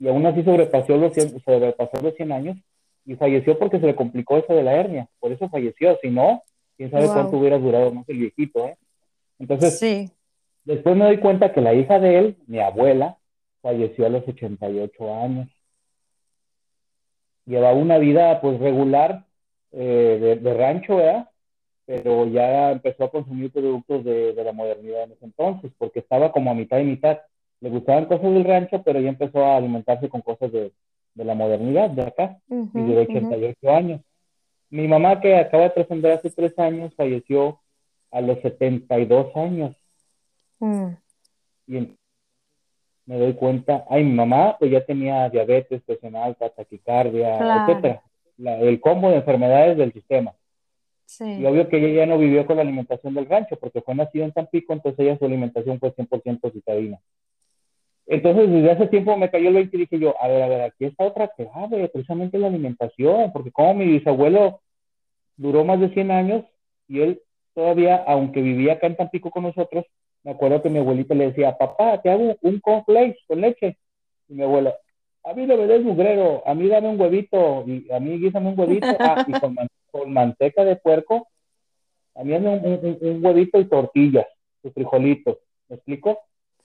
Y aún así sobrepasó los 100, sobrepasó los 100 años y falleció porque se le complicó eso de la hernia. Por eso falleció. Si no, quién sabe cuánto hubiera durado más el viejito, ¿eh? Entonces, sí. después me doy cuenta que la hija de él, mi abuela, falleció a los 88 años. Llevaba una vida, pues, regular eh, de, de rancho, ¿verdad? pero ya empezó a consumir productos de, la modernidad en ese entonces, porque estaba como a mitad y mitad. Le gustaban cosas del rancho, pero ya empezó a alimentarse con cosas de, la modernidad de acá, y de 88 años. Mi mamá, que acaba de trascender hace tres años, falleció a los 72 años. Mm. Y me doy cuenta, ay, mi mamá pues ya tenía diabetes, presión alta, taquicardia, etcétera. El combo de enfermedades del sistema. Y obvio que ella ya no vivió con la alimentación del rancho, porque fue nacida en Tampico, entonces ella su alimentación fue 100% citadina. Entonces, desde hace tiempo me cayó el 20 y dije yo, a ver, a ver, aquí está otra clave, precisamente la alimentación, porque como mi bisabuelo duró más de 100 años y él todavía, aunque vivía acá en Tampico con nosotros, me acuerdo que mi abuelita le decía, papá, te hago un cornflakes con leche. Y mi abuela, a mí no me des mugrero, a mí dame un huevito, y a mí guísame un huevito, ah, y <laughs> con con manteca de puerco, también un, un, un huevito y tortillas, sus frijolitos, ¿me explico?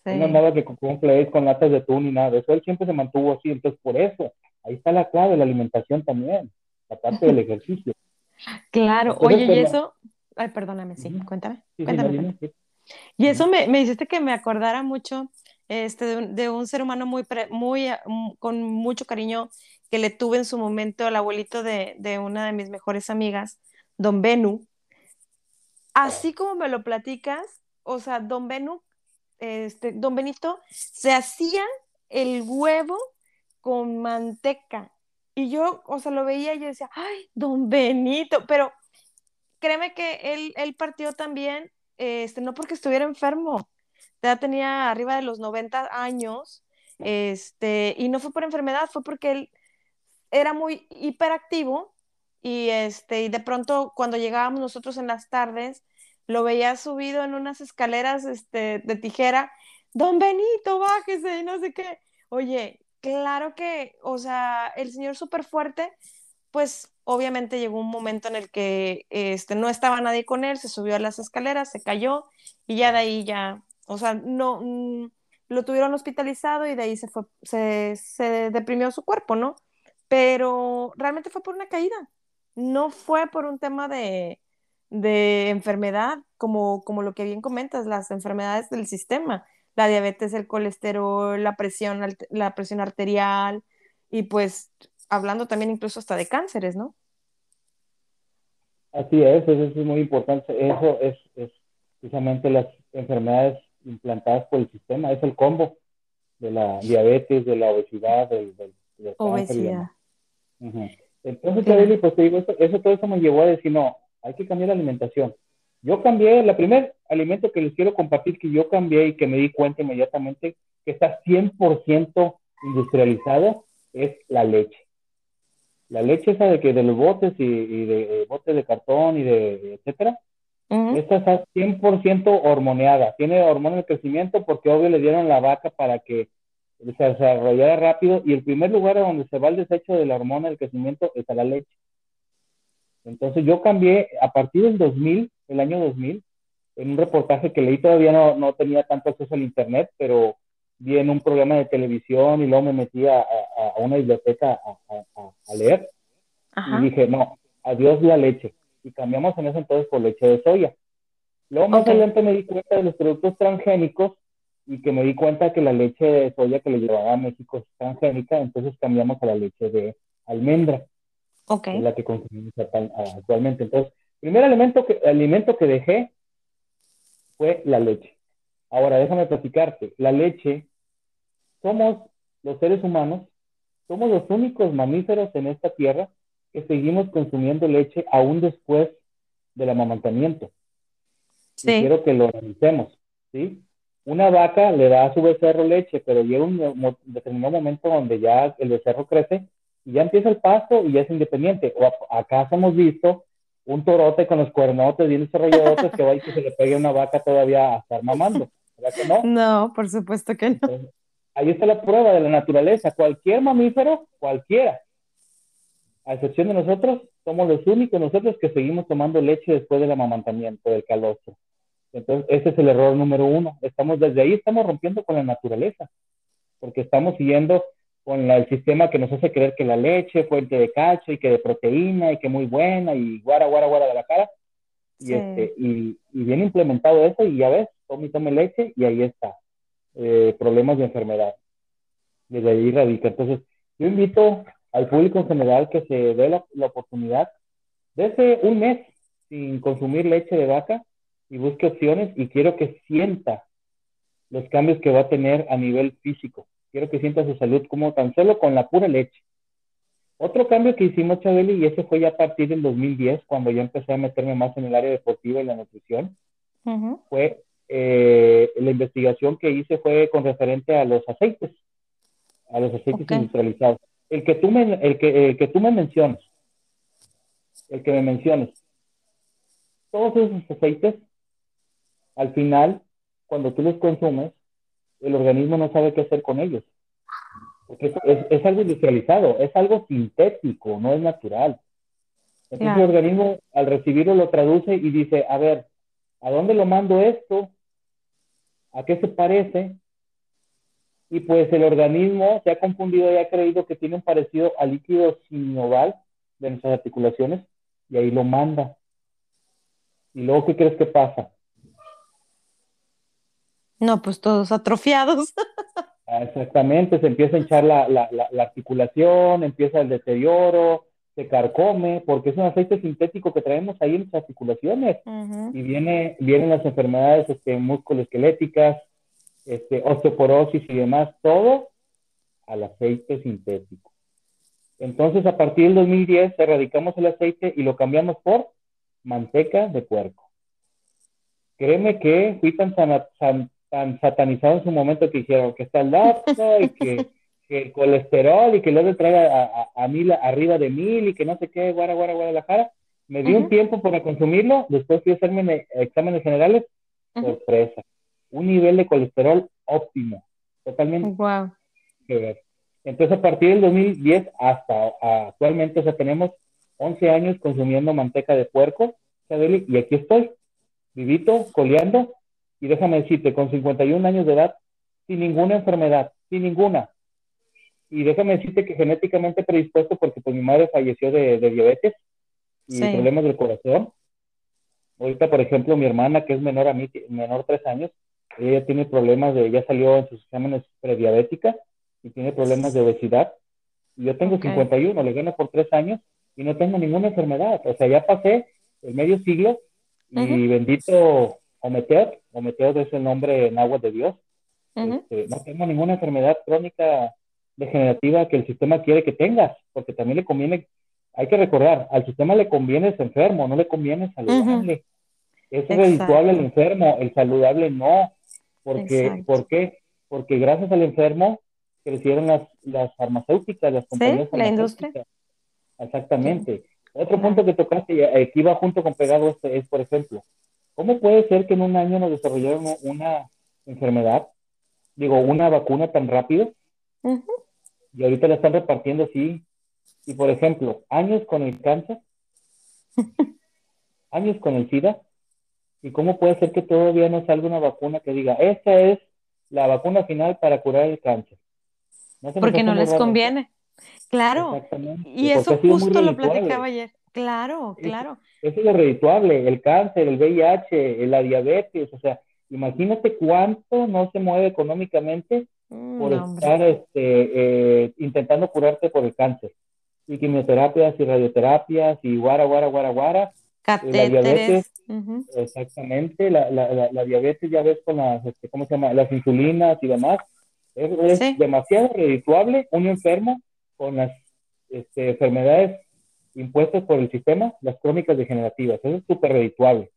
No andaba que un con latas de atún ni nada de eso, él siempre se mantuvo así, entonces por eso, ahí está la clave, la alimentación también, aparte del ejercicio. <laughs> Claro, oye, y eso, ay, perdóname, sí, cuéntame, cuéntame. Y eso me, me hiciste que me acordara mucho este, de, un, ser humano muy, muy, mm, con mucho cariño que le tuve en su momento al abuelito de, de una de mis mejores amigas, don Benu. Así como me lo platicas, o sea, don Benu, este, don Benito, se hacía el huevo con manteca. Y yo, o sea, lo veía y yo decía, ay, don Benito, pero créeme que él, él partió también, este, no porque estuviera enfermo, ya tenía arriba de los 90 años, este, y no fue por enfermedad, fue porque él era muy hiperactivo y, este, y de pronto cuando llegábamos nosotros en las tardes, lo veía subido en unas escaleras este, de tijera, don Benito, bájese y no sé qué. Oye, claro que, o sea, el señor súper fuerte, pues obviamente llegó un momento en el que este, no estaba nadie con él, se subió a las escaleras, se cayó y ya de ahí ya o sea, no, mm, lo tuvieron hospitalizado y de ahí se fue, se, se deprimió su cuerpo, ¿no? Pero realmente fue por una caída, no fue por un tema de, de enfermedad, como, como lo que bien comentas, las enfermedades del sistema, la diabetes, el colesterol, la presión, la presión arterial y pues hablando también incluso hasta de cánceres, ¿no? Así es, eso es muy importante, eso es, es precisamente las enfermedades implantadas por el sistema, es el combo de la diabetes, de la obesidad, del, del, obesidad. Entonces, pues te digo, eso, todo eso me llevó a decir, no, hay que cambiar la alimentación. Yo cambié, el primer alimento que les quiero compartir que yo cambié y que me di cuenta inmediatamente que está 100% industrializado es la leche. La leche esa de que de los botes y, de, botes de cartón y de etcétera, esta está 100% hormoneada, tiene hormona de crecimiento porque obvio le dieron la vaca para que se desarrollara rápido y el primer lugar a donde se va el desecho de la hormona del crecimiento es a la leche. Entonces yo cambié a partir del 2000, el año 2000, en un reportaje que leí todavía no, no tenía tanto acceso al internet, pero vi en un programa de televisión y luego me metí a, una biblioteca a, leer. Y dije, no, adiós la leche y cambiamos en ese entonces por leche de soya. Luego más adelante me di cuenta de los productos transgénicos y que me di cuenta que la leche de soya que le llevaba a México es transgénica, entonces cambiamos a la leche de almendra, okay. la que consumimos actualmente. Entonces, primer alimento que, alimento que dejé fue la leche. Ahora, déjame platicarte, la leche, somos los seres humanos somos los únicos mamíferos en esta tierra que seguimos consumiendo leche aún después del amamantamiento. Sí. quiero que lo analicemos, ¿sí? Una vaca le da a su becerro leche, pero llega un determinado momento donde ya el becerro crece y ya empieza el pasto y ya es independiente. O acá hemos visto un torote con los cuernotes bien desarrollados que va y que se le pegue a una vaca todavía a estar mamando. ¿Verdad que no? No, por supuesto que no. ahí está la prueba de la naturaleza. Cualquier mamífero, cualquiera, a excepción de nosotros, somos los únicos nosotros que seguimos tomando leche después del amamantamiento, del calostro. Entonces, ese es el error número uno. Estamos desde ahí, estamos rompiendo con la naturaleza, porque estamos siguiendo con el sistema que nos hace creer que la leche, fuente de cacho y que de proteína y que muy buena y guara, guara, guara de la cara. Y, este, y, bien implementado eso y ya ves, tome y tome leche y ahí está. Eh, problemas de enfermedad. Desde ahí radica. Entonces, yo invito al público en general que se dé la, la oportunidad desde un mes sin consumir leche de vaca y busque opciones y quiero que sienta los cambios que va a tener a nivel físico quiero que sienta su salud como tan solo con la pura leche. Otro cambio que hicimos, Chabeli, y ese fue ya a partir del 2010, cuando yo empecé a meterme más en el área deportiva y la nutrición, fue eh, la investigación que hice fue con referente a los aceites, a los aceites industrializados. El que tú me, el que, el que tú me mencionas, el que me menciones, todos esos aceites, al final, cuando tú los consumes, el organismo no sabe qué hacer con ellos. Porque es, es, algo industrializado, es algo sintético, no es natural. Entonces el organismo al recibirlo lo traduce y dice, a ver, ¿a dónde lo mando esto? ¿A qué se parece? Y pues el organismo se ha confundido y ha creído que tiene un parecido al líquido sinoval de nuestras articulaciones y ahí lo manda. ¿Y luego qué crees que pasa? No, pues todos atrofiados. <laughs> Ah, exactamente, se empieza a hinchar la, la, la, articulación, empieza el deterioro, se carcome, porque es un aceite sintético que traemos ahí en las articulaciones. Y viene, vienen las enfermedades este, musculoesqueléticas, este, osteoporosis y demás, todo al aceite sintético. Entonces, a partir del 2010, erradicamos el aceite y lo cambiamos por manteca de puerco. Créeme que fui tan, tan, tan satanizado en su momento que dijeron que está el lácteo y <laughs> que, el colesterol y que luego traiga a, a, mil, arriba de mil y que no sé qué, guara, guara, guara Me di un tiempo para consumirlo, después fui a hacerme exámenes generales, sorpresa. Un nivel de colesterol óptimo, totalmente. Wow. Entonces, a partir del 2010 hasta actualmente, o sea, tenemos 11 años consumiendo manteca de puerco, y aquí estoy, vivito, coleando, y déjame decirte, con 51 años de edad, sin ninguna enfermedad, sin ninguna. Y déjame decirte que genéticamente predispuesto porque pues mi madre falleció de, diabetes y problemas del corazón. Ahorita, por ejemplo, mi hermana, que es menor a mí, menor tres años, ella tiene problemas de, ya salió en sus exámenes prediabética y tiene problemas de obesidad. Y yo tengo 51, le gano por tres años y no tengo ninguna enfermedad. O sea, ya pasé el medio siglo y bendito Ometeot, Ometeot es el nombre en agua de Dios. Este, no tengo ninguna enfermedad crónica degenerativa que el sistema quiere que tengas, porque también le conviene, hay que recordar, al sistema le conviene ser enfermo, no le conviene saludable. Es redituable el enfermo, el saludable no. Porque, ¿Por qué? Porque gracias al enfermo crecieron las, las farmacéuticas, las compañías ¿Sí? la industria. Exactamente. Otro punto que tocaste, aquí va junto con pegado este, es, por ejemplo, ¿Cómo puede ser que en un año nos desarrollaron una enfermedad, digo, una vacuna tan rápido? Y ahorita la están repartiendo así. Y por ejemplo, años con el cáncer, <laughs> años con el SIDA. ¿Y cómo puede ser que todavía no salga una vacuna que diga, esta es la vacuna final para curar el cáncer? Porque no les conviene. Claro. Y eso justo lo platicaba ayer. Claro, claro. Eso es lo redituable, el cáncer, el VIH, la diabetes, o sea, imagínate cuánto no se mueve económicamente mm, por estar este, eh, intentando curarte por el cáncer. Y quimioterapias y radioterapias y guara, guara, guara, guara. Catéteres. La diabetes, exactamente, la, la, la, diabetes ya ves con las, este, ¿cómo se llama? Las insulinas y demás. Es, demasiado redituable un enfermo con las este, enfermedades impuestas por el sistema, las crónicas degenerativas. Eso es súper redituable.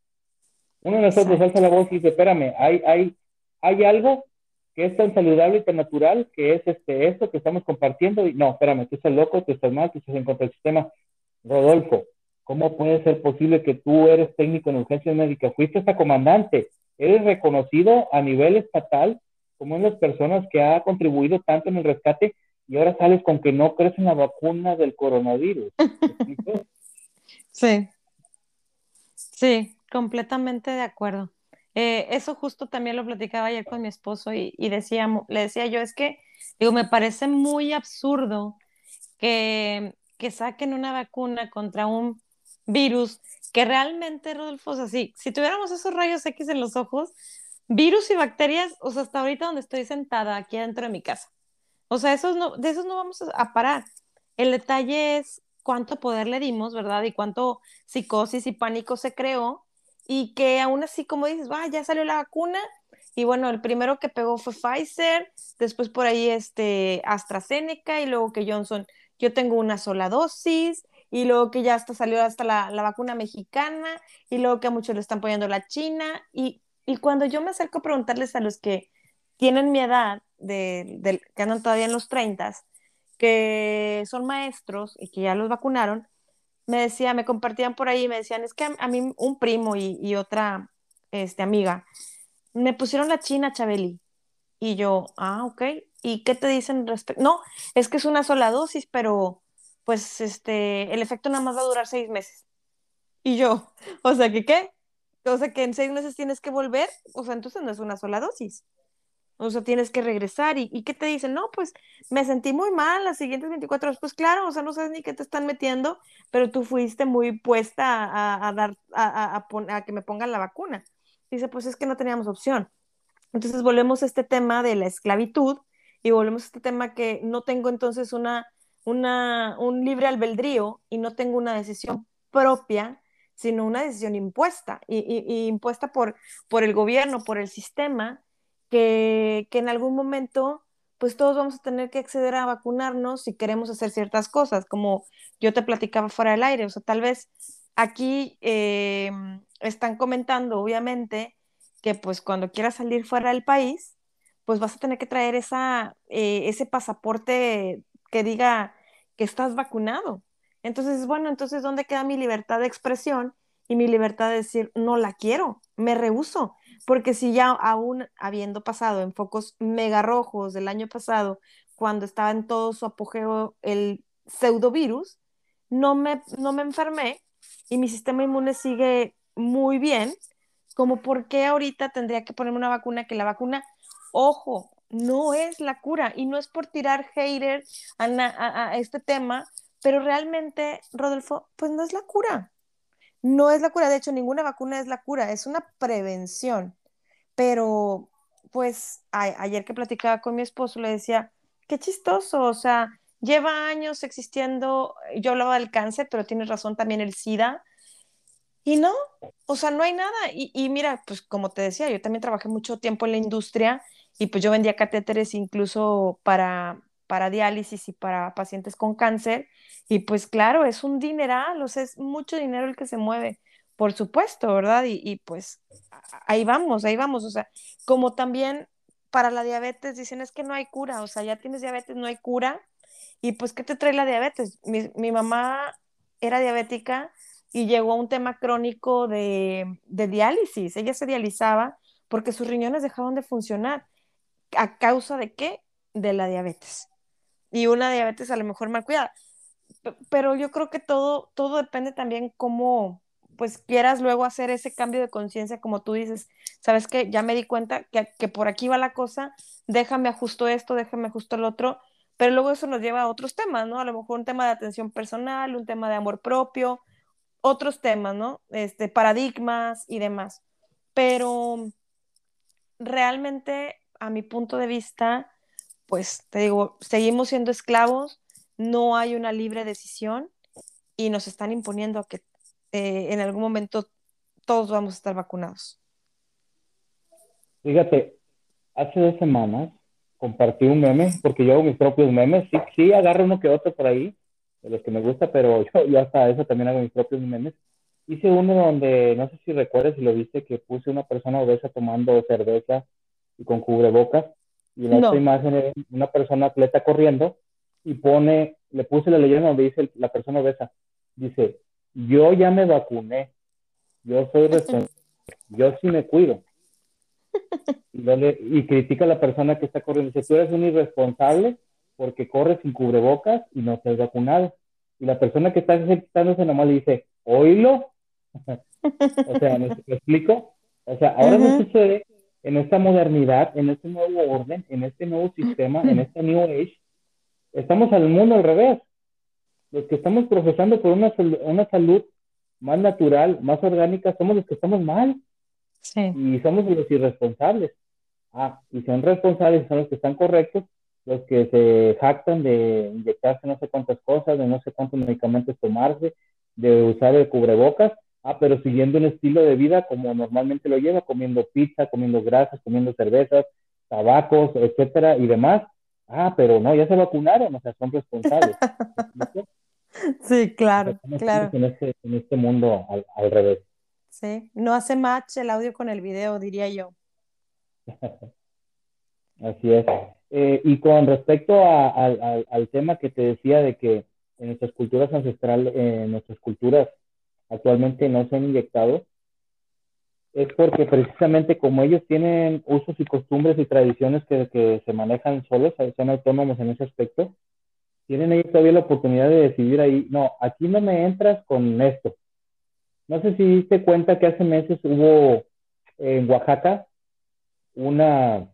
Uno de nosotros alza la voz y dice, espérame, hay, hay, hay algo que es tan saludable y tan natural que es este, esto que estamos compartiendo. Y no, espérame, tú estás loco, tú estás mal, tú estás en contra del sistema. Rodolfo, ¿cómo puede ser posible que tú eres técnico en urgencias médicas? Fuiste hasta comandante, eres reconocido a nivel estatal como una de las personas que ha contribuido tanto en el rescate y ahora sales con que no crees en la vacuna del coronavirus. <laughs> sí. Sí, completamente de acuerdo. Eh, eso justo también lo platicaba ayer con mi esposo y, y decía, le decía yo, es que, digo, me parece muy absurdo que, que saquen una vacuna contra un virus que realmente, Rodolfo, es así, si tuviéramos esos rayos X en los ojos, virus y bacterias, o sea, hasta ahorita donde estoy sentada, aquí dentro de mi casa. O sea, esos no, de esos no vamos a parar. El detalle es cuánto poder le dimos, ¿verdad? Y cuánto psicosis y pánico se creó y que aún así, como dices, va, ya salió la vacuna, y bueno, el primero que pegó fue Pfizer, después por ahí este AstraZeneca y luego que Johnson, yo tengo una sola dosis, y luego que ya hasta salió hasta la, vacuna mexicana, y luego que a muchos le están poniendo la China, y, y cuando yo me acerco a preguntarles a los que tienen mi edad, de, que andan todavía en los 30, que son maestros y que ya los vacunaron, me decía, me compartían por ahí, me decían, es que a, mí un primo y, otra este, amiga me pusieron la china, Chabeli. Y yo, ah, ok. ¿Y qué te dicen respecto? No, es que es una sola dosis, pero pues este, el efecto nada más va a durar seis meses. Y yo, o sea, que qué? O sea, que en seis meses tienes que volver, o sea, entonces no es una sola dosis. O sea, tienes que regresar. ¿Y, ¿Y qué te dicen? No, pues me sentí muy mal las siguientes 24 horas. Pues claro, o sea, no sabes ni qué te están metiendo, pero tú fuiste muy puesta a, a dar, a, a, a, que me pongan la vacuna. Dice, pues es que no teníamos opción. Entonces volvemos a este tema de la esclavitud y volvemos a este tema que no tengo entonces una, un libre albedrío y no tengo una decisión propia, sino una decisión impuesta, y, y impuesta por, por el gobierno, por el sistema, que, que en algún momento pues todos vamos a tener que acceder a vacunarnos si queremos hacer ciertas cosas, como yo te platicaba fuera del aire, o sea, tal vez aquí eh, están comentando, obviamente, que pues cuando quieras salir fuera del país, pues vas a tener que traer esa, eh, ese pasaporte que diga que estás vacunado. Entonces, bueno, entonces, ¿dónde queda mi libertad de expresión y mi libertad de decir, no la quiero, me rehuso? porque si ya aún habiendo pasado en focos mega rojos del año pasado, cuando estaba en todo su apogeo el pseudovirus, no me, no me enfermé y mi sistema inmune sigue muy bien, como por qué ahorita tendría que ponerme una vacuna que la vacuna, ojo, no es la cura y no es por tirar hater a, a este tema, pero realmente, Rodolfo, pues no es la cura. No es la cura, de hecho, ninguna vacuna es la cura, es una prevención. Pero, pues, ayer que platicaba con mi esposo, le decía, qué chistoso, o sea, lleva años existiendo, yo hablaba del cáncer, pero tienes razón también el SIDA, y no, o sea, no hay nada. Y, y, mira, pues como te decía, yo también trabajé mucho tiempo en la industria y pues yo vendía catéteres incluso para, para diálisis y para pacientes con cáncer. Y pues claro, es un dineral, o sea, es mucho dinero el que se mueve, por supuesto, ¿verdad? Y, pues ahí vamos, ahí vamos, o sea, como también para la diabetes dicen es que no hay cura, o sea, ya tienes diabetes, no hay cura. Y pues, ¿qué te trae la diabetes? Mi, mi mamá era diabética y llegó a un tema crónico de, de diálisis. Ella se dializaba porque sus riñones dejaron de funcionar. ¿A causa de qué? De la diabetes. Y una diabetes a lo mejor mal cuidada pero yo creo que todo, todo depende también cómo, pues quieras luego hacer ese cambio de conciencia, como tú dices, sabes que ya me di cuenta que, que, por aquí va la cosa, déjame ajusto esto, déjame ajusto el otro, pero luego eso nos lleva a otros temas, ¿no? A lo mejor un tema de atención personal, un tema de amor propio, otros temas, ¿no? Este, paradigmas y demás. Pero realmente, a mi punto de vista, pues te digo, seguimos siendo esclavos, no hay una libre decisión y nos están imponiendo que eh, en algún momento todos vamos a estar vacunados. Fíjate, hace dos semanas compartí un meme, porque yo hago mis propios memes. Sí, sí, agarro uno que otro por ahí, de los que me gusta, pero <laughs> yo, yo hasta eso también hago mis propios memes. Hice uno donde, no sé si recuerdas si lo viste, que puse una persona obesa tomando cerveza y con cubrebocas. Y la otra imagen es una persona atleta corriendo y pone, le puse la leyenda donde dice la persona obesa. Dice, yo ya me vacuné, yo soy <laughs> responsable, yo sí me cuido. <laughs> Y, critica a la persona que está corriendo. Dice, tú eres un irresponsable porque corres sin cubrebocas y no te has vacunado. Y la persona que está ejercitándose nomás le dice, oílo, <laughs> o sea, ¿me, explico? O sea, ahora uh sucede en esta modernidad, en este nuevo orden, en este nuevo sistema, en este New Age, estamos al mundo al revés. Los que estamos profesando por una, una salud más natural, más orgánica, somos los que estamos mal. Sí. Y somos los irresponsables. Ah, y son responsables, son los que están correctos, los que se jactan de inyectarse no sé cuántas cosas, de no sé cuántos medicamentos tomarse, de usar el cubrebocas, ah, pero siguiendo un estilo de vida como normalmente lo lleva, comiendo pizza, comiendo grasas, comiendo cervezas, tabacos, etcétera y demás. Ah, pero no, ya se vacunaron, o sea, son responsables. <laughs> sí, claro, claro. En este, en este mundo al, revés. Sí, no hace match el audio con el video, diría yo. <laughs> Así es. Eh, y con respecto al tema que te decía de que en nuestras culturas ancestrales, en nuestras culturas actualmente no se han inyectado, es porque precisamente como ellos tienen usos y costumbres y tradiciones que, que se manejan solos, son autónomos en ese aspecto, tienen ellos todavía la oportunidad de decidir ahí, no, aquí no me entras con esto. No sé si te cuenta que hace meses hubo en Oaxaca una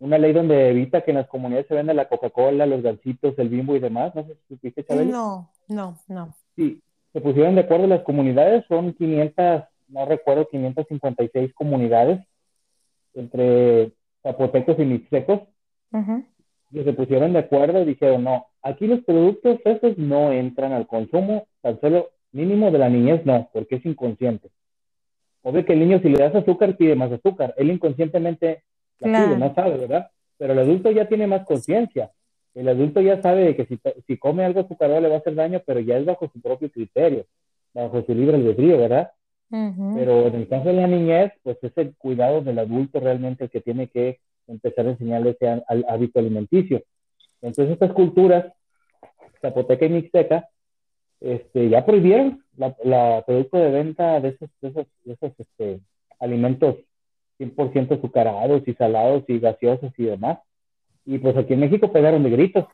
una ley donde evita que en las comunidades se venda la Coca-Cola, los gansitos, el bimbo y demás. No sé si supiste. No, no, no. Sí, se pusieron de acuerdo las comunidades, son 500, no recuerdo, 556 comunidades entre zapotecos y mixtecos. Y se pusieron de acuerdo y dijeron, no, aquí los productos esos no entran al consumo, tan solo mínimo de la niñez no, porque es inconsciente. Obvio que el niño si le das azúcar pide más azúcar, él inconscientemente no sabe, ¿verdad? Pero el adulto ya tiene más conciencia. El adulto ya sabe de que si, si come algo azucarado le va a hacer daño, pero ya es bajo su propio criterio, bajo su libre albedrío, ¿verdad? Pero en el caso de la niñez, pues es el cuidado del adulto realmente el que tiene que empezar a enseñarle ese hábito alimenticio. Entonces estas culturas, zapoteca y mixteca, este, ya prohibieron la, la producto de venta de esos, de esos, de esos este, alimentos 100% azucarados y salados y gaseosos y demás. Y pues aquí en México pegaron de gritos,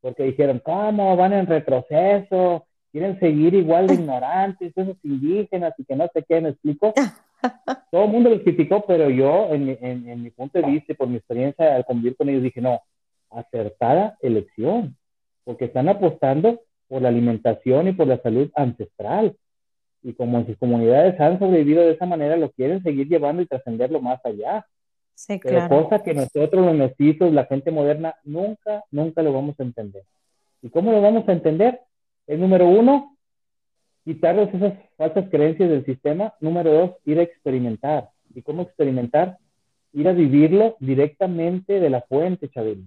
porque dijeron, ¿cómo van en retroceso? Quieren seguir igual de ignorantes, esos indígenas y que no sé qué, me explico. <laughs> Todo el mundo los criticó, pero yo, en, en, mi punto de vista y por mi experiencia al convivir con ellos, dije, no, acertada elección, porque están apostando por la alimentación y por la salud ancestral y como en sus comunidades han sobrevivido de esa manera, lo quieren seguir llevando y trascenderlo más allá. Sí, Pero cosa que nosotros los mestizos, la gente moderna, nunca, nunca lo vamos a entender. ¿Y cómo lo vamos a entender? Es número uno, quitarles esas falsas creencias del sistema. Número dos, ir a experimentar. ¿Y cómo experimentar? Ir a vivirlo directamente de la fuente, Chabeli.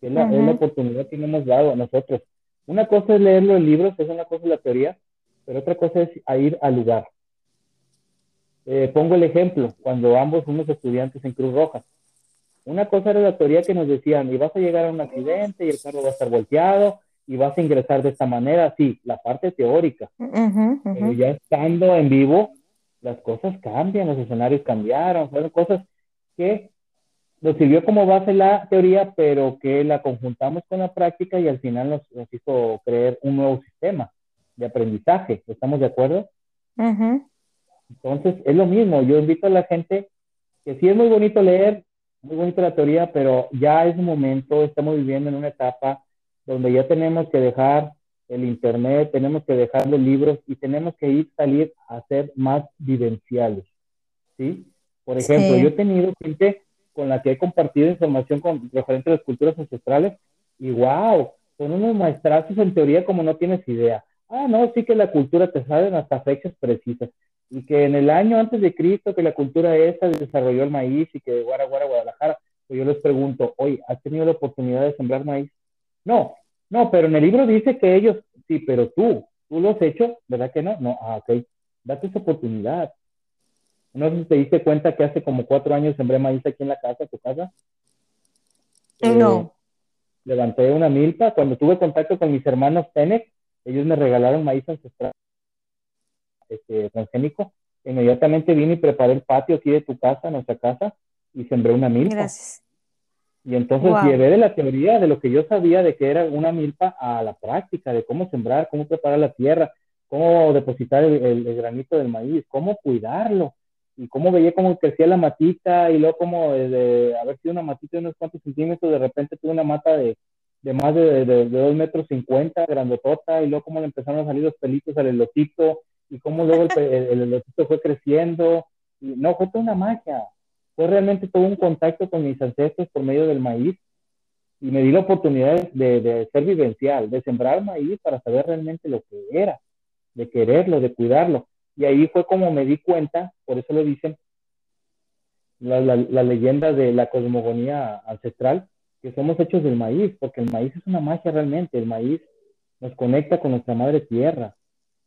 Que es la, es la oportunidad que nos hemos dado a nosotros. Una cosa es leerlo en libros, es una cosa la teoría, pero otra cosa es ir al lugar. Eh, pongo el ejemplo, cuando ambos fuimos estudiantes en Cruz Roja. Una cosa era la teoría que nos decían, y vas a llegar a un accidente y el carro va a estar volteado y vas a ingresar de esta manera, sí, la parte teórica. Pero ya estando en vivo, las cosas cambian, los escenarios cambiaron, fueron cosas que nos sirvió como base la teoría, pero que la conjuntamos con la práctica y al final nos, nos hizo creer un nuevo sistema de aprendizaje. ¿Estamos de acuerdo? Entonces, es lo mismo. Yo invito a la gente que sí es muy bonito leer, muy bonita la teoría, pero ya es un momento, estamos viviendo en una etapa donde ya tenemos que dejar el internet, tenemos que dejar los libros y tenemos que ir salir a ser más vivenciales. ¿Sí? Por ejemplo, yo he tenido gente con la que he compartido información con referente a las culturas ancestrales y wow, son unos maestrazos en teoría como no tienes idea. Ah, no, sí que la cultura te saben hasta fechas precisas. Y que en el año antes de Cristo, que la cultura esa desarrolló el maíz y que de Guara, Guara, Guadalajara. Pues yo les pregunto, oye, ¿has tenido la oportunidad de sembrar maíz? No, no, pero en el libro dice que ellos, sí, pero tú, tú lo has hecho, ¿verdad que no? No, ah, ok, date esa oportunidad. No sé si te diste cuenta que hace como cuatro años sembré maíz aquí en la casa, tu casa. No. Eh, levanté una milpa. Cuando tuve contacto con mis hermanos Tenec, ellos me regalaron maíz ancestral este, transgénico. Inmediatamente vine y preparé el patio aquí de tu casa, nuestra casa, y sembré una milpa. Gracias. Y entonces llevé de la teoría, de lo que yo sabía de que era una milpa, a la práctica, de cómo sembrar, cómo preparar la tierra, cómo depositar el, granito del maíz, cómo cuidarlo, y cómo veía cómo crecía la matita, y luego como de, haber sido una matita de unos cuantos centímetros, de repente tuve una mata de, de más de, de, dos metros cincuenta, grandotota, y luego cómo le empezaron a salir los pelitos al elotito, y cómo luego el, el, elotito fue creciendo, y no, fue toda una magia, fue realmente todo un contacto con mis ancestros por medio del maíz y me di la oportunidad de, ser vivencial, de sembrar maíz para saber realmente lo que era, de quererlo, de cuidarlo. Y ahí fue como me di cuenta, por eso lo dicen, la, la, leyenda de la cosmogonía ancestral, que somos hechos del maíz, porque el maíz es una magia realmente, el maíz nos conecta con nuestra madre tierra.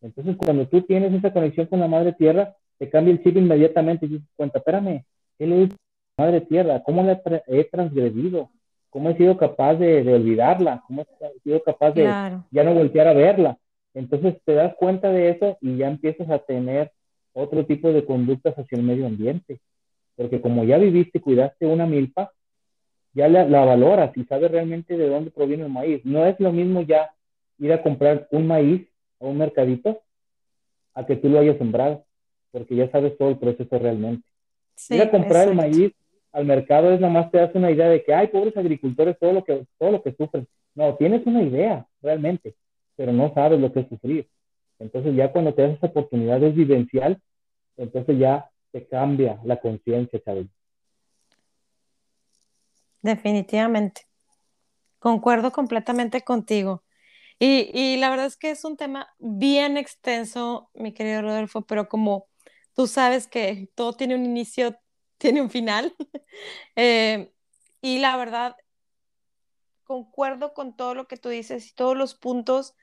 Entonces, cuando tú tienes esa conexión con la madre tierra, te cambia el chip inmediatamente y dices, cuenta, espérame, ¿Qué es Madre Tierra? ¿Cómo la he transgredido? ¿Cómo he sido capaz de, olvidarla? ¿Cómo he sido capaz de ya no voltear a verla? Entonces te das cuenta de eso y ya empiezas a tener otro tipo de conductas hacia el medio ambiente. Porque como ya viviste y cuidaste una milpa, ya la, la, valoras y sabes realmente de dónde proviene el maíz. No es lo mismo ya ir a comprar un maíz a un mercadito a que tú lo hayas sembrado, porque ya sabes todo el proceso realmente. Ir a comprar el maíz al mercado es nomás te das una idea de que, hay pobres agricultores, todo lo que, todo lo que sufren. No, tienes una idea, realmente, pero no sabes lo que es sufrir. Entonces ya cuando te das esa oportunidad de vivencial, entonces ya te cambia la conciencia, Chávez. Definitivamente. Concuerdo completamente contigo. Y, y, la verdad es que es un tema bien extenso, mi querido Rodolfo, pero como tú sabes que todo tiene un inicio, <laughs> tiene un final. <laughs> Eh, y la verdad, concuerdo con todo lo que tú dices y todos los puntos.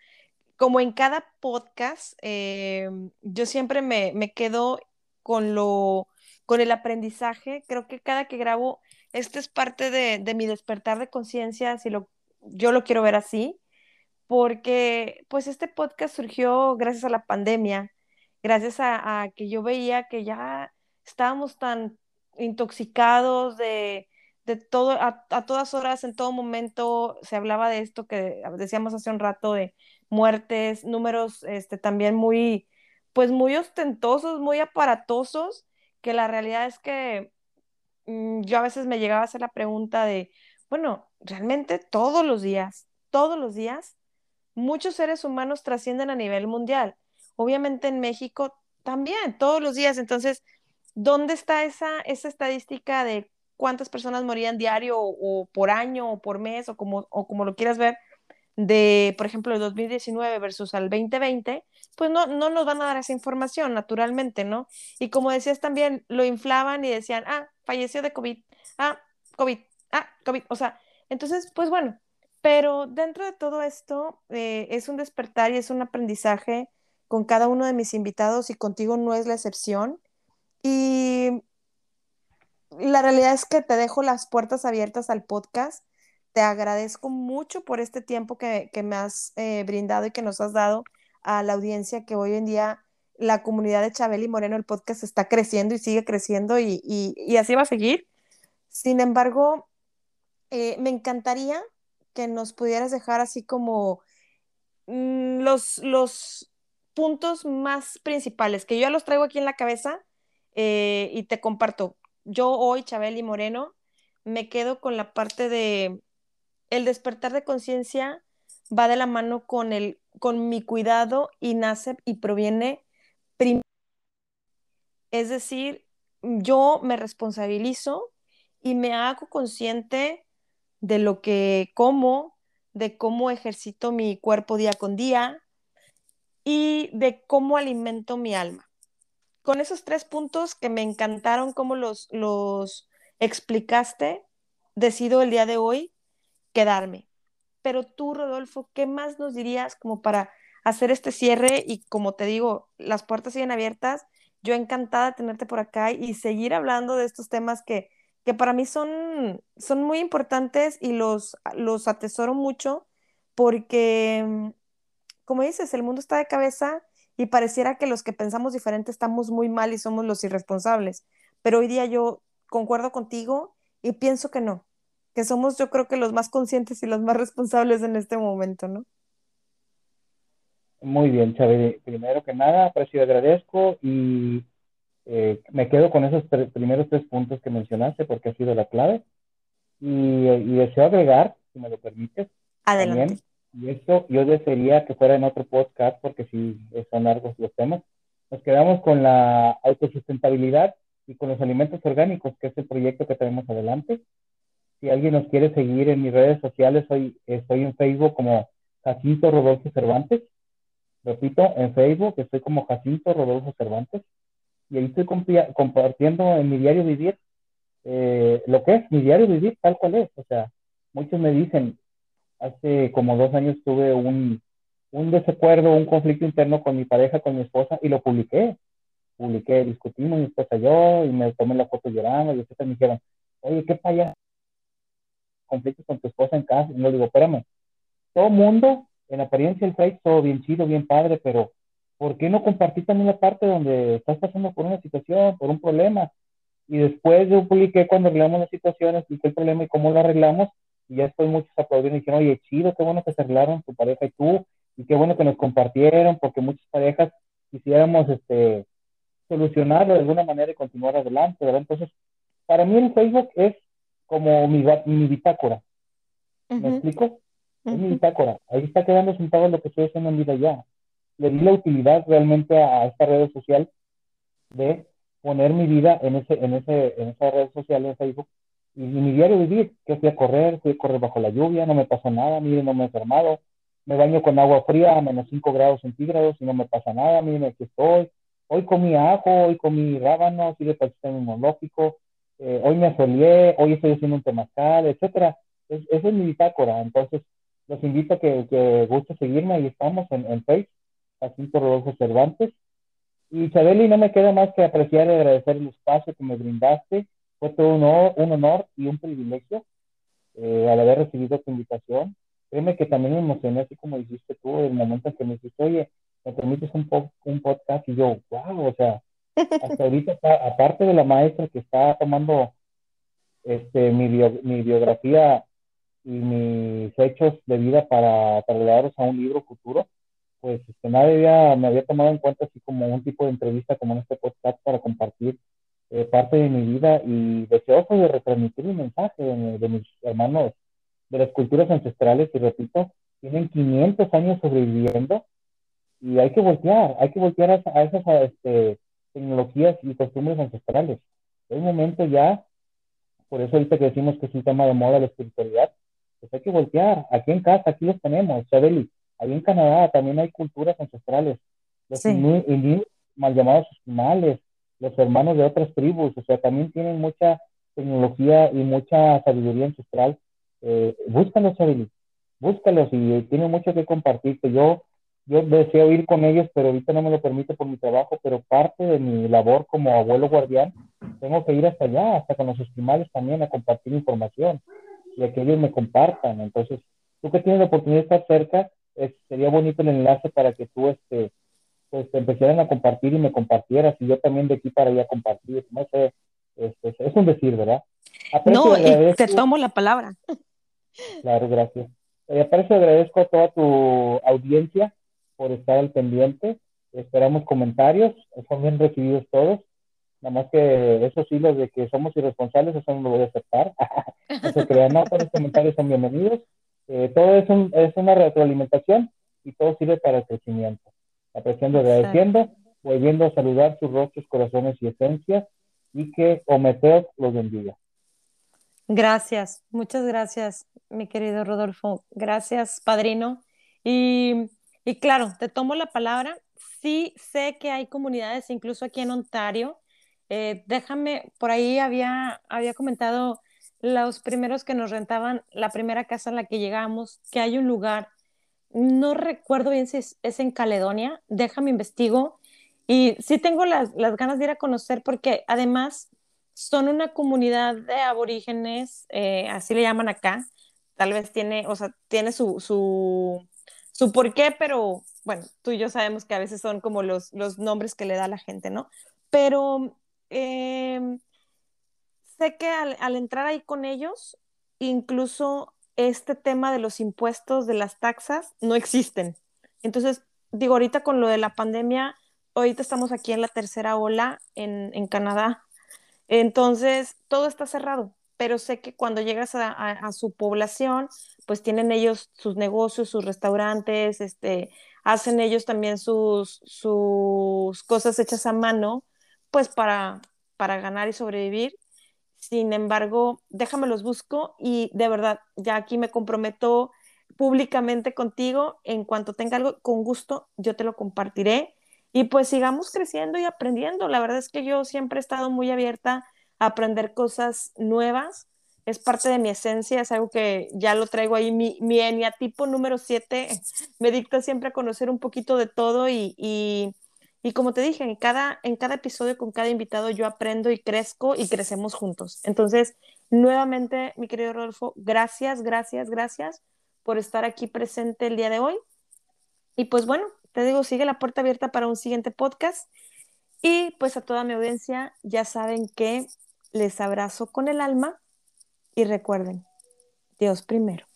Como en cada podcast, eh, yo siempre me, quedo con lo, con el aprendizaje. Creo que cada que grabo, esto es parte de, de mi despertar de conciencia, si lo, yo lo quiero ver así, porque pues este podcast surgió gracias a la pandemia gracias a, que yo veía que ya estábamos tan intoxicados de, todo, a, todas horas, en todo momento, se hablaba de esto que decíamos hace un rato de muertes, números este, también muy, pues muy ostentosos, muy aparatosos, que la realidad es que yo a veces me llegaba a hacer la pregunta de, bueno, realmente todos los días, todos los días, muchos seres humanos trascienden a nivel mundial obviamente en México también, todos los días. Entonces, ¿dónde está esa, esa estadística de cuántas personas morían diario o, por año o por mes o como, o como lo quieras ver? De, por ejemplo, el 2019 versus al 2020, pues no, no nos van a dar esa información, naturalmente, ¿no? Y como decías también, lo inflaban y decían, ah, falleció de COVID, ah, COVID, ah, COVID, o sea, entonces, pues bueno, pero dentro de todo esto eh, es un despertar y es un aprendizaje con cada uno de mis invitados y contigo no es la excepción. Y la realidad es que te dejo las puertas abiertas al podcast. Te agradezco mucho por este tiempo que, me has eh, brindado y que nos has dado a la audiencia que hoy en día la comunidad de Chabel y Moreno, el podcast está creciendo y sigue creciendo y, así va a seguir. Sin embargo, eh, me encantaría que nos pudieras dejar así como mm, los, los, puntos más principales que yo ya los traigo aquí en la cabeza eh, y te comparto. Yo hoy, Chabel y Moreno, me quedo con la parte de el despertar de conciencia va de la mano con el con mi cuidado y nace y proviene primero. Es decir, yo me responsabilizo y me hago consciente de lo que como, de cómo ejercito mi cuerpo día con día, y de cómo alimento mi alma. Con esos tres puntos que me encantaron cómo los, los explicaste, decido el día de hoy quedarme. Pero tú, Rodolfo, ¿qué más nos dirías como para hacer este cierre? Y como te digo, las puertas siguen abiertas. Yo encantada de tenerte por acá y seguir hablando de estos temas que, que para mí son, son muy importantes y los, los atesoro mucho porque, como dices, el mundo está de cabeza y pareciera que los que pensamos diferente estamos muy mal y somos los irresponsables. Pero hoy día yo concuerdo contigo y pienso que no, que somos yo creo que los más conscientes y los más responsables en este momento, ¿no? Muy bien, Chávez. Primero que nada, aprecio y agradezco y eh, me quedo con esos primeros tres puntos que mencionaste porque ha sido la clave. Y, deseo agregar, si me lo permites, Adelante. y esto yo desearía que fuera en otro podcast porque si son largos los temas. Nos quedamos con la autosustentabilidad y con los alimentos orgánicos, que es el proyecto que tenemos adelante. Si alguien nos quiere seguir en mis redes sociales, hoy estoy en Facebook como Jacinto Rodolfo Cervantes. Repito, en Facebook estoy como Jacinto Rodolfo Cervantes. Y ahí estoy compartiendo en mi diario vivir eh, lo que es mi diario vivir, tal cual es. O sea, muchos me dicen, hace como dos años tuve un, un desacuerdo, un conflicto interno con mi pareja, con mi esposa, y lo publiqué publiqué, discutimos mi esposa y yo, y me tomé la foto llorando, y ustedes me dijeron, oye, ¿qué falla? Conflictos con tu esposa en casa. Y yo digo, espérame, todo mundo, en apariencia el Facebook, todo bien chido, bien padre, pero ¿por qué no compartir también la parte donde estás pasando por una situación, por un problema? Y después yo publiqué cuando arreglamos la situación, expliqué el problema y cómo lo arreglamos, y ya después muchos aplaudieron y dijeron, oye, chido, qué bueno que se arreglaron tu pareja y tú, y qué bueno que nos compartieron, porque muchas parejas quisiéramos, este, solucionarlo de alguna manera y continuar adelante, ¿verdad? Entonces, para mí el Facebook es como mi, mi bitácora. ¿Me explico? Es mi bitácora. Ahí está quedando sentado lo que estoy haciendo en vida ya. Le di la utilidad realmente a, esta red social de poner mi vida en ese, en ese, en esa red social en Facebook y, mi diario vivir, que fui a correr, fui a correr bajo la lluvia, no me pasó nada, miren, no me he enfermado, me baño con agua fría a menos 5 grados centígrados y no me pasa nada, miren, aquí estoy, hoy comí ajo, hoy comí para el sistema inmunológico, eh, hoy me asoleé, hoy estoy haciendo un temazcal, etcétera. Es, esa es mi bitácora. Entonces, los invito a que, que guste seguirme. Ahí estamos en, en Facebook, Jacinto Rodolfo Cervantes. Y Chabeli, no me queda más que apreciar y agradecer el espacio que me brindaste. Fue todo un honor, un honor y un privilegio eh, al haber recibido tu invitación. Créeme que también me emocioné, así como dijiste tú, el momento en que me dijiste, oye, me permites un, un podcast y yo, wow, o sea, hasta ahorita, aparte de la maestra que está tomando este, mi, biografía y mis hechos de vida para trasladarlos a un libro futuro, pues este, nadie me había tomado en cuenta así como un tipo de entrevista como en este podcast para compartir eh, parte de mi vida y deseoso de retransmitir mi mensaje de, mis hermanos de las culturas ancestrales. Y repito, tienen 500 años sobreviviendo y hay que voltear, hay que voltear a, esas este, tecnologías y costumbres ancestrales. Es momento ya, por eso ahorita que decimos que es un tema de moda la espiritualidad, pues hay que voltear. Aquí en casa, aquí los tenemos, Chabeli. Ahí en Canadá también hay culturas ancestrales. Los mal llamados esquimales, los hermanos de otras tribus, o sea, también tienen mucha tecnología y mucha sabiduría ancestral. Eh, búscalos, Chabeli, búscalos y tienen mucho que compartir. Que yo yo deseo ir con ellos, pero ahorita no me lo permite por mi trabajo, pero parte de mi labor como abuelo guardián, tengo que ir hasta allá, hasta con los esquimales también, a compartir información y a que ellos me compartan. Entonces, tú que tienes la oportunidad de estar cerca, sería bonito el enlace para que tú este, pues, te empezaran a compartir y me compartieras, y yo también de aquí para allá compartir. No sé, este, es un decir, ¿verdad? no, y te tomo la palabra. Claro, gracias. Eh, aprecio agradezco a toda tu audiencia por estar al pendiente. Esperamos comentarios, son bien recibidos todos. Nada más que eso sí, los de que somos irresponsables, eso no lo voy a aceptar. <laughs> no se crean, no, todos los comentarios son bienvenidos. Eh, todo es, un, es una retroalimentación y todo sirve para el crecimiento. Apreciando, agradeciendo, volviendo a saludar sus rostros, corazones y esencias y que Ometeos los bendiga. Gracias, muchas gracias, mi querido Rodolfo. Gracias, padrino. Y y claro, te tomo la palabra. Sí sé que hay comunidades, incluso aquí en Ontario. Eh, déjame, por ahí había, había comentado los primeros que nos rentaban la primera casa en la que llegamos, que hay un lugar, no recuerdo bien si es, en Caledonia, déjame investigo, y sí tengo las, las, ganas de ir a conocer porque además son una comunidad de aborígenes, eh, así le llaman acá, tal vez tiene, o sea, tiene su, su, su porqué, pero bueno, tú y yo sabemos que a veces son como los, los nombres que le da la gente, ¿no? Pero eh, sé que al, entrar ahí con ellos, incluso este tema de los impuestos, de las taxas, no existen. Entonces, digo, ahorita con lo de la pandemia, ahorita estamos aquí en la tercera ola en, Canadá. Entonces, todo está cerrado, pero sé que cuando llegas a, su población, pues tienen ellos sus negocios, sus restaurantes, este, hacen ellos también sus, sus cosas hechas a mano, pues para, para ganar y sobrevivir. Sin embargo, déjame los busco y de verdad, ya aquí me comprometo públicamente contigo. En cuanto tenga algo, con gusto, yo te lo compartiré. Y pues sigamos creciendo y aprendiendo. La verdad es que yo siempre he estado muy abierta a aprender cosas nuevas. Es parte de mi esencia, es algo que ya lo traigo ahí. Mi, mi eniatipo número 7 <laughs> me dicta siempre a conocer un poquito de todo y, y y como te dije, en cada, en cada episodio con cada invitado yo aprendo y crezco y crecemos juntos. Entonces, nuevamente, mi querido Rodolfo, gracias, gracias, gracias por estar aquí presente el día de hoy. Y pues bueno, te digo, sigue la puerta abierta para un siguiente podcast. Y pues a toda mi audiencia, ya saben que les abrazo con el alma y recuerden, Dios primero.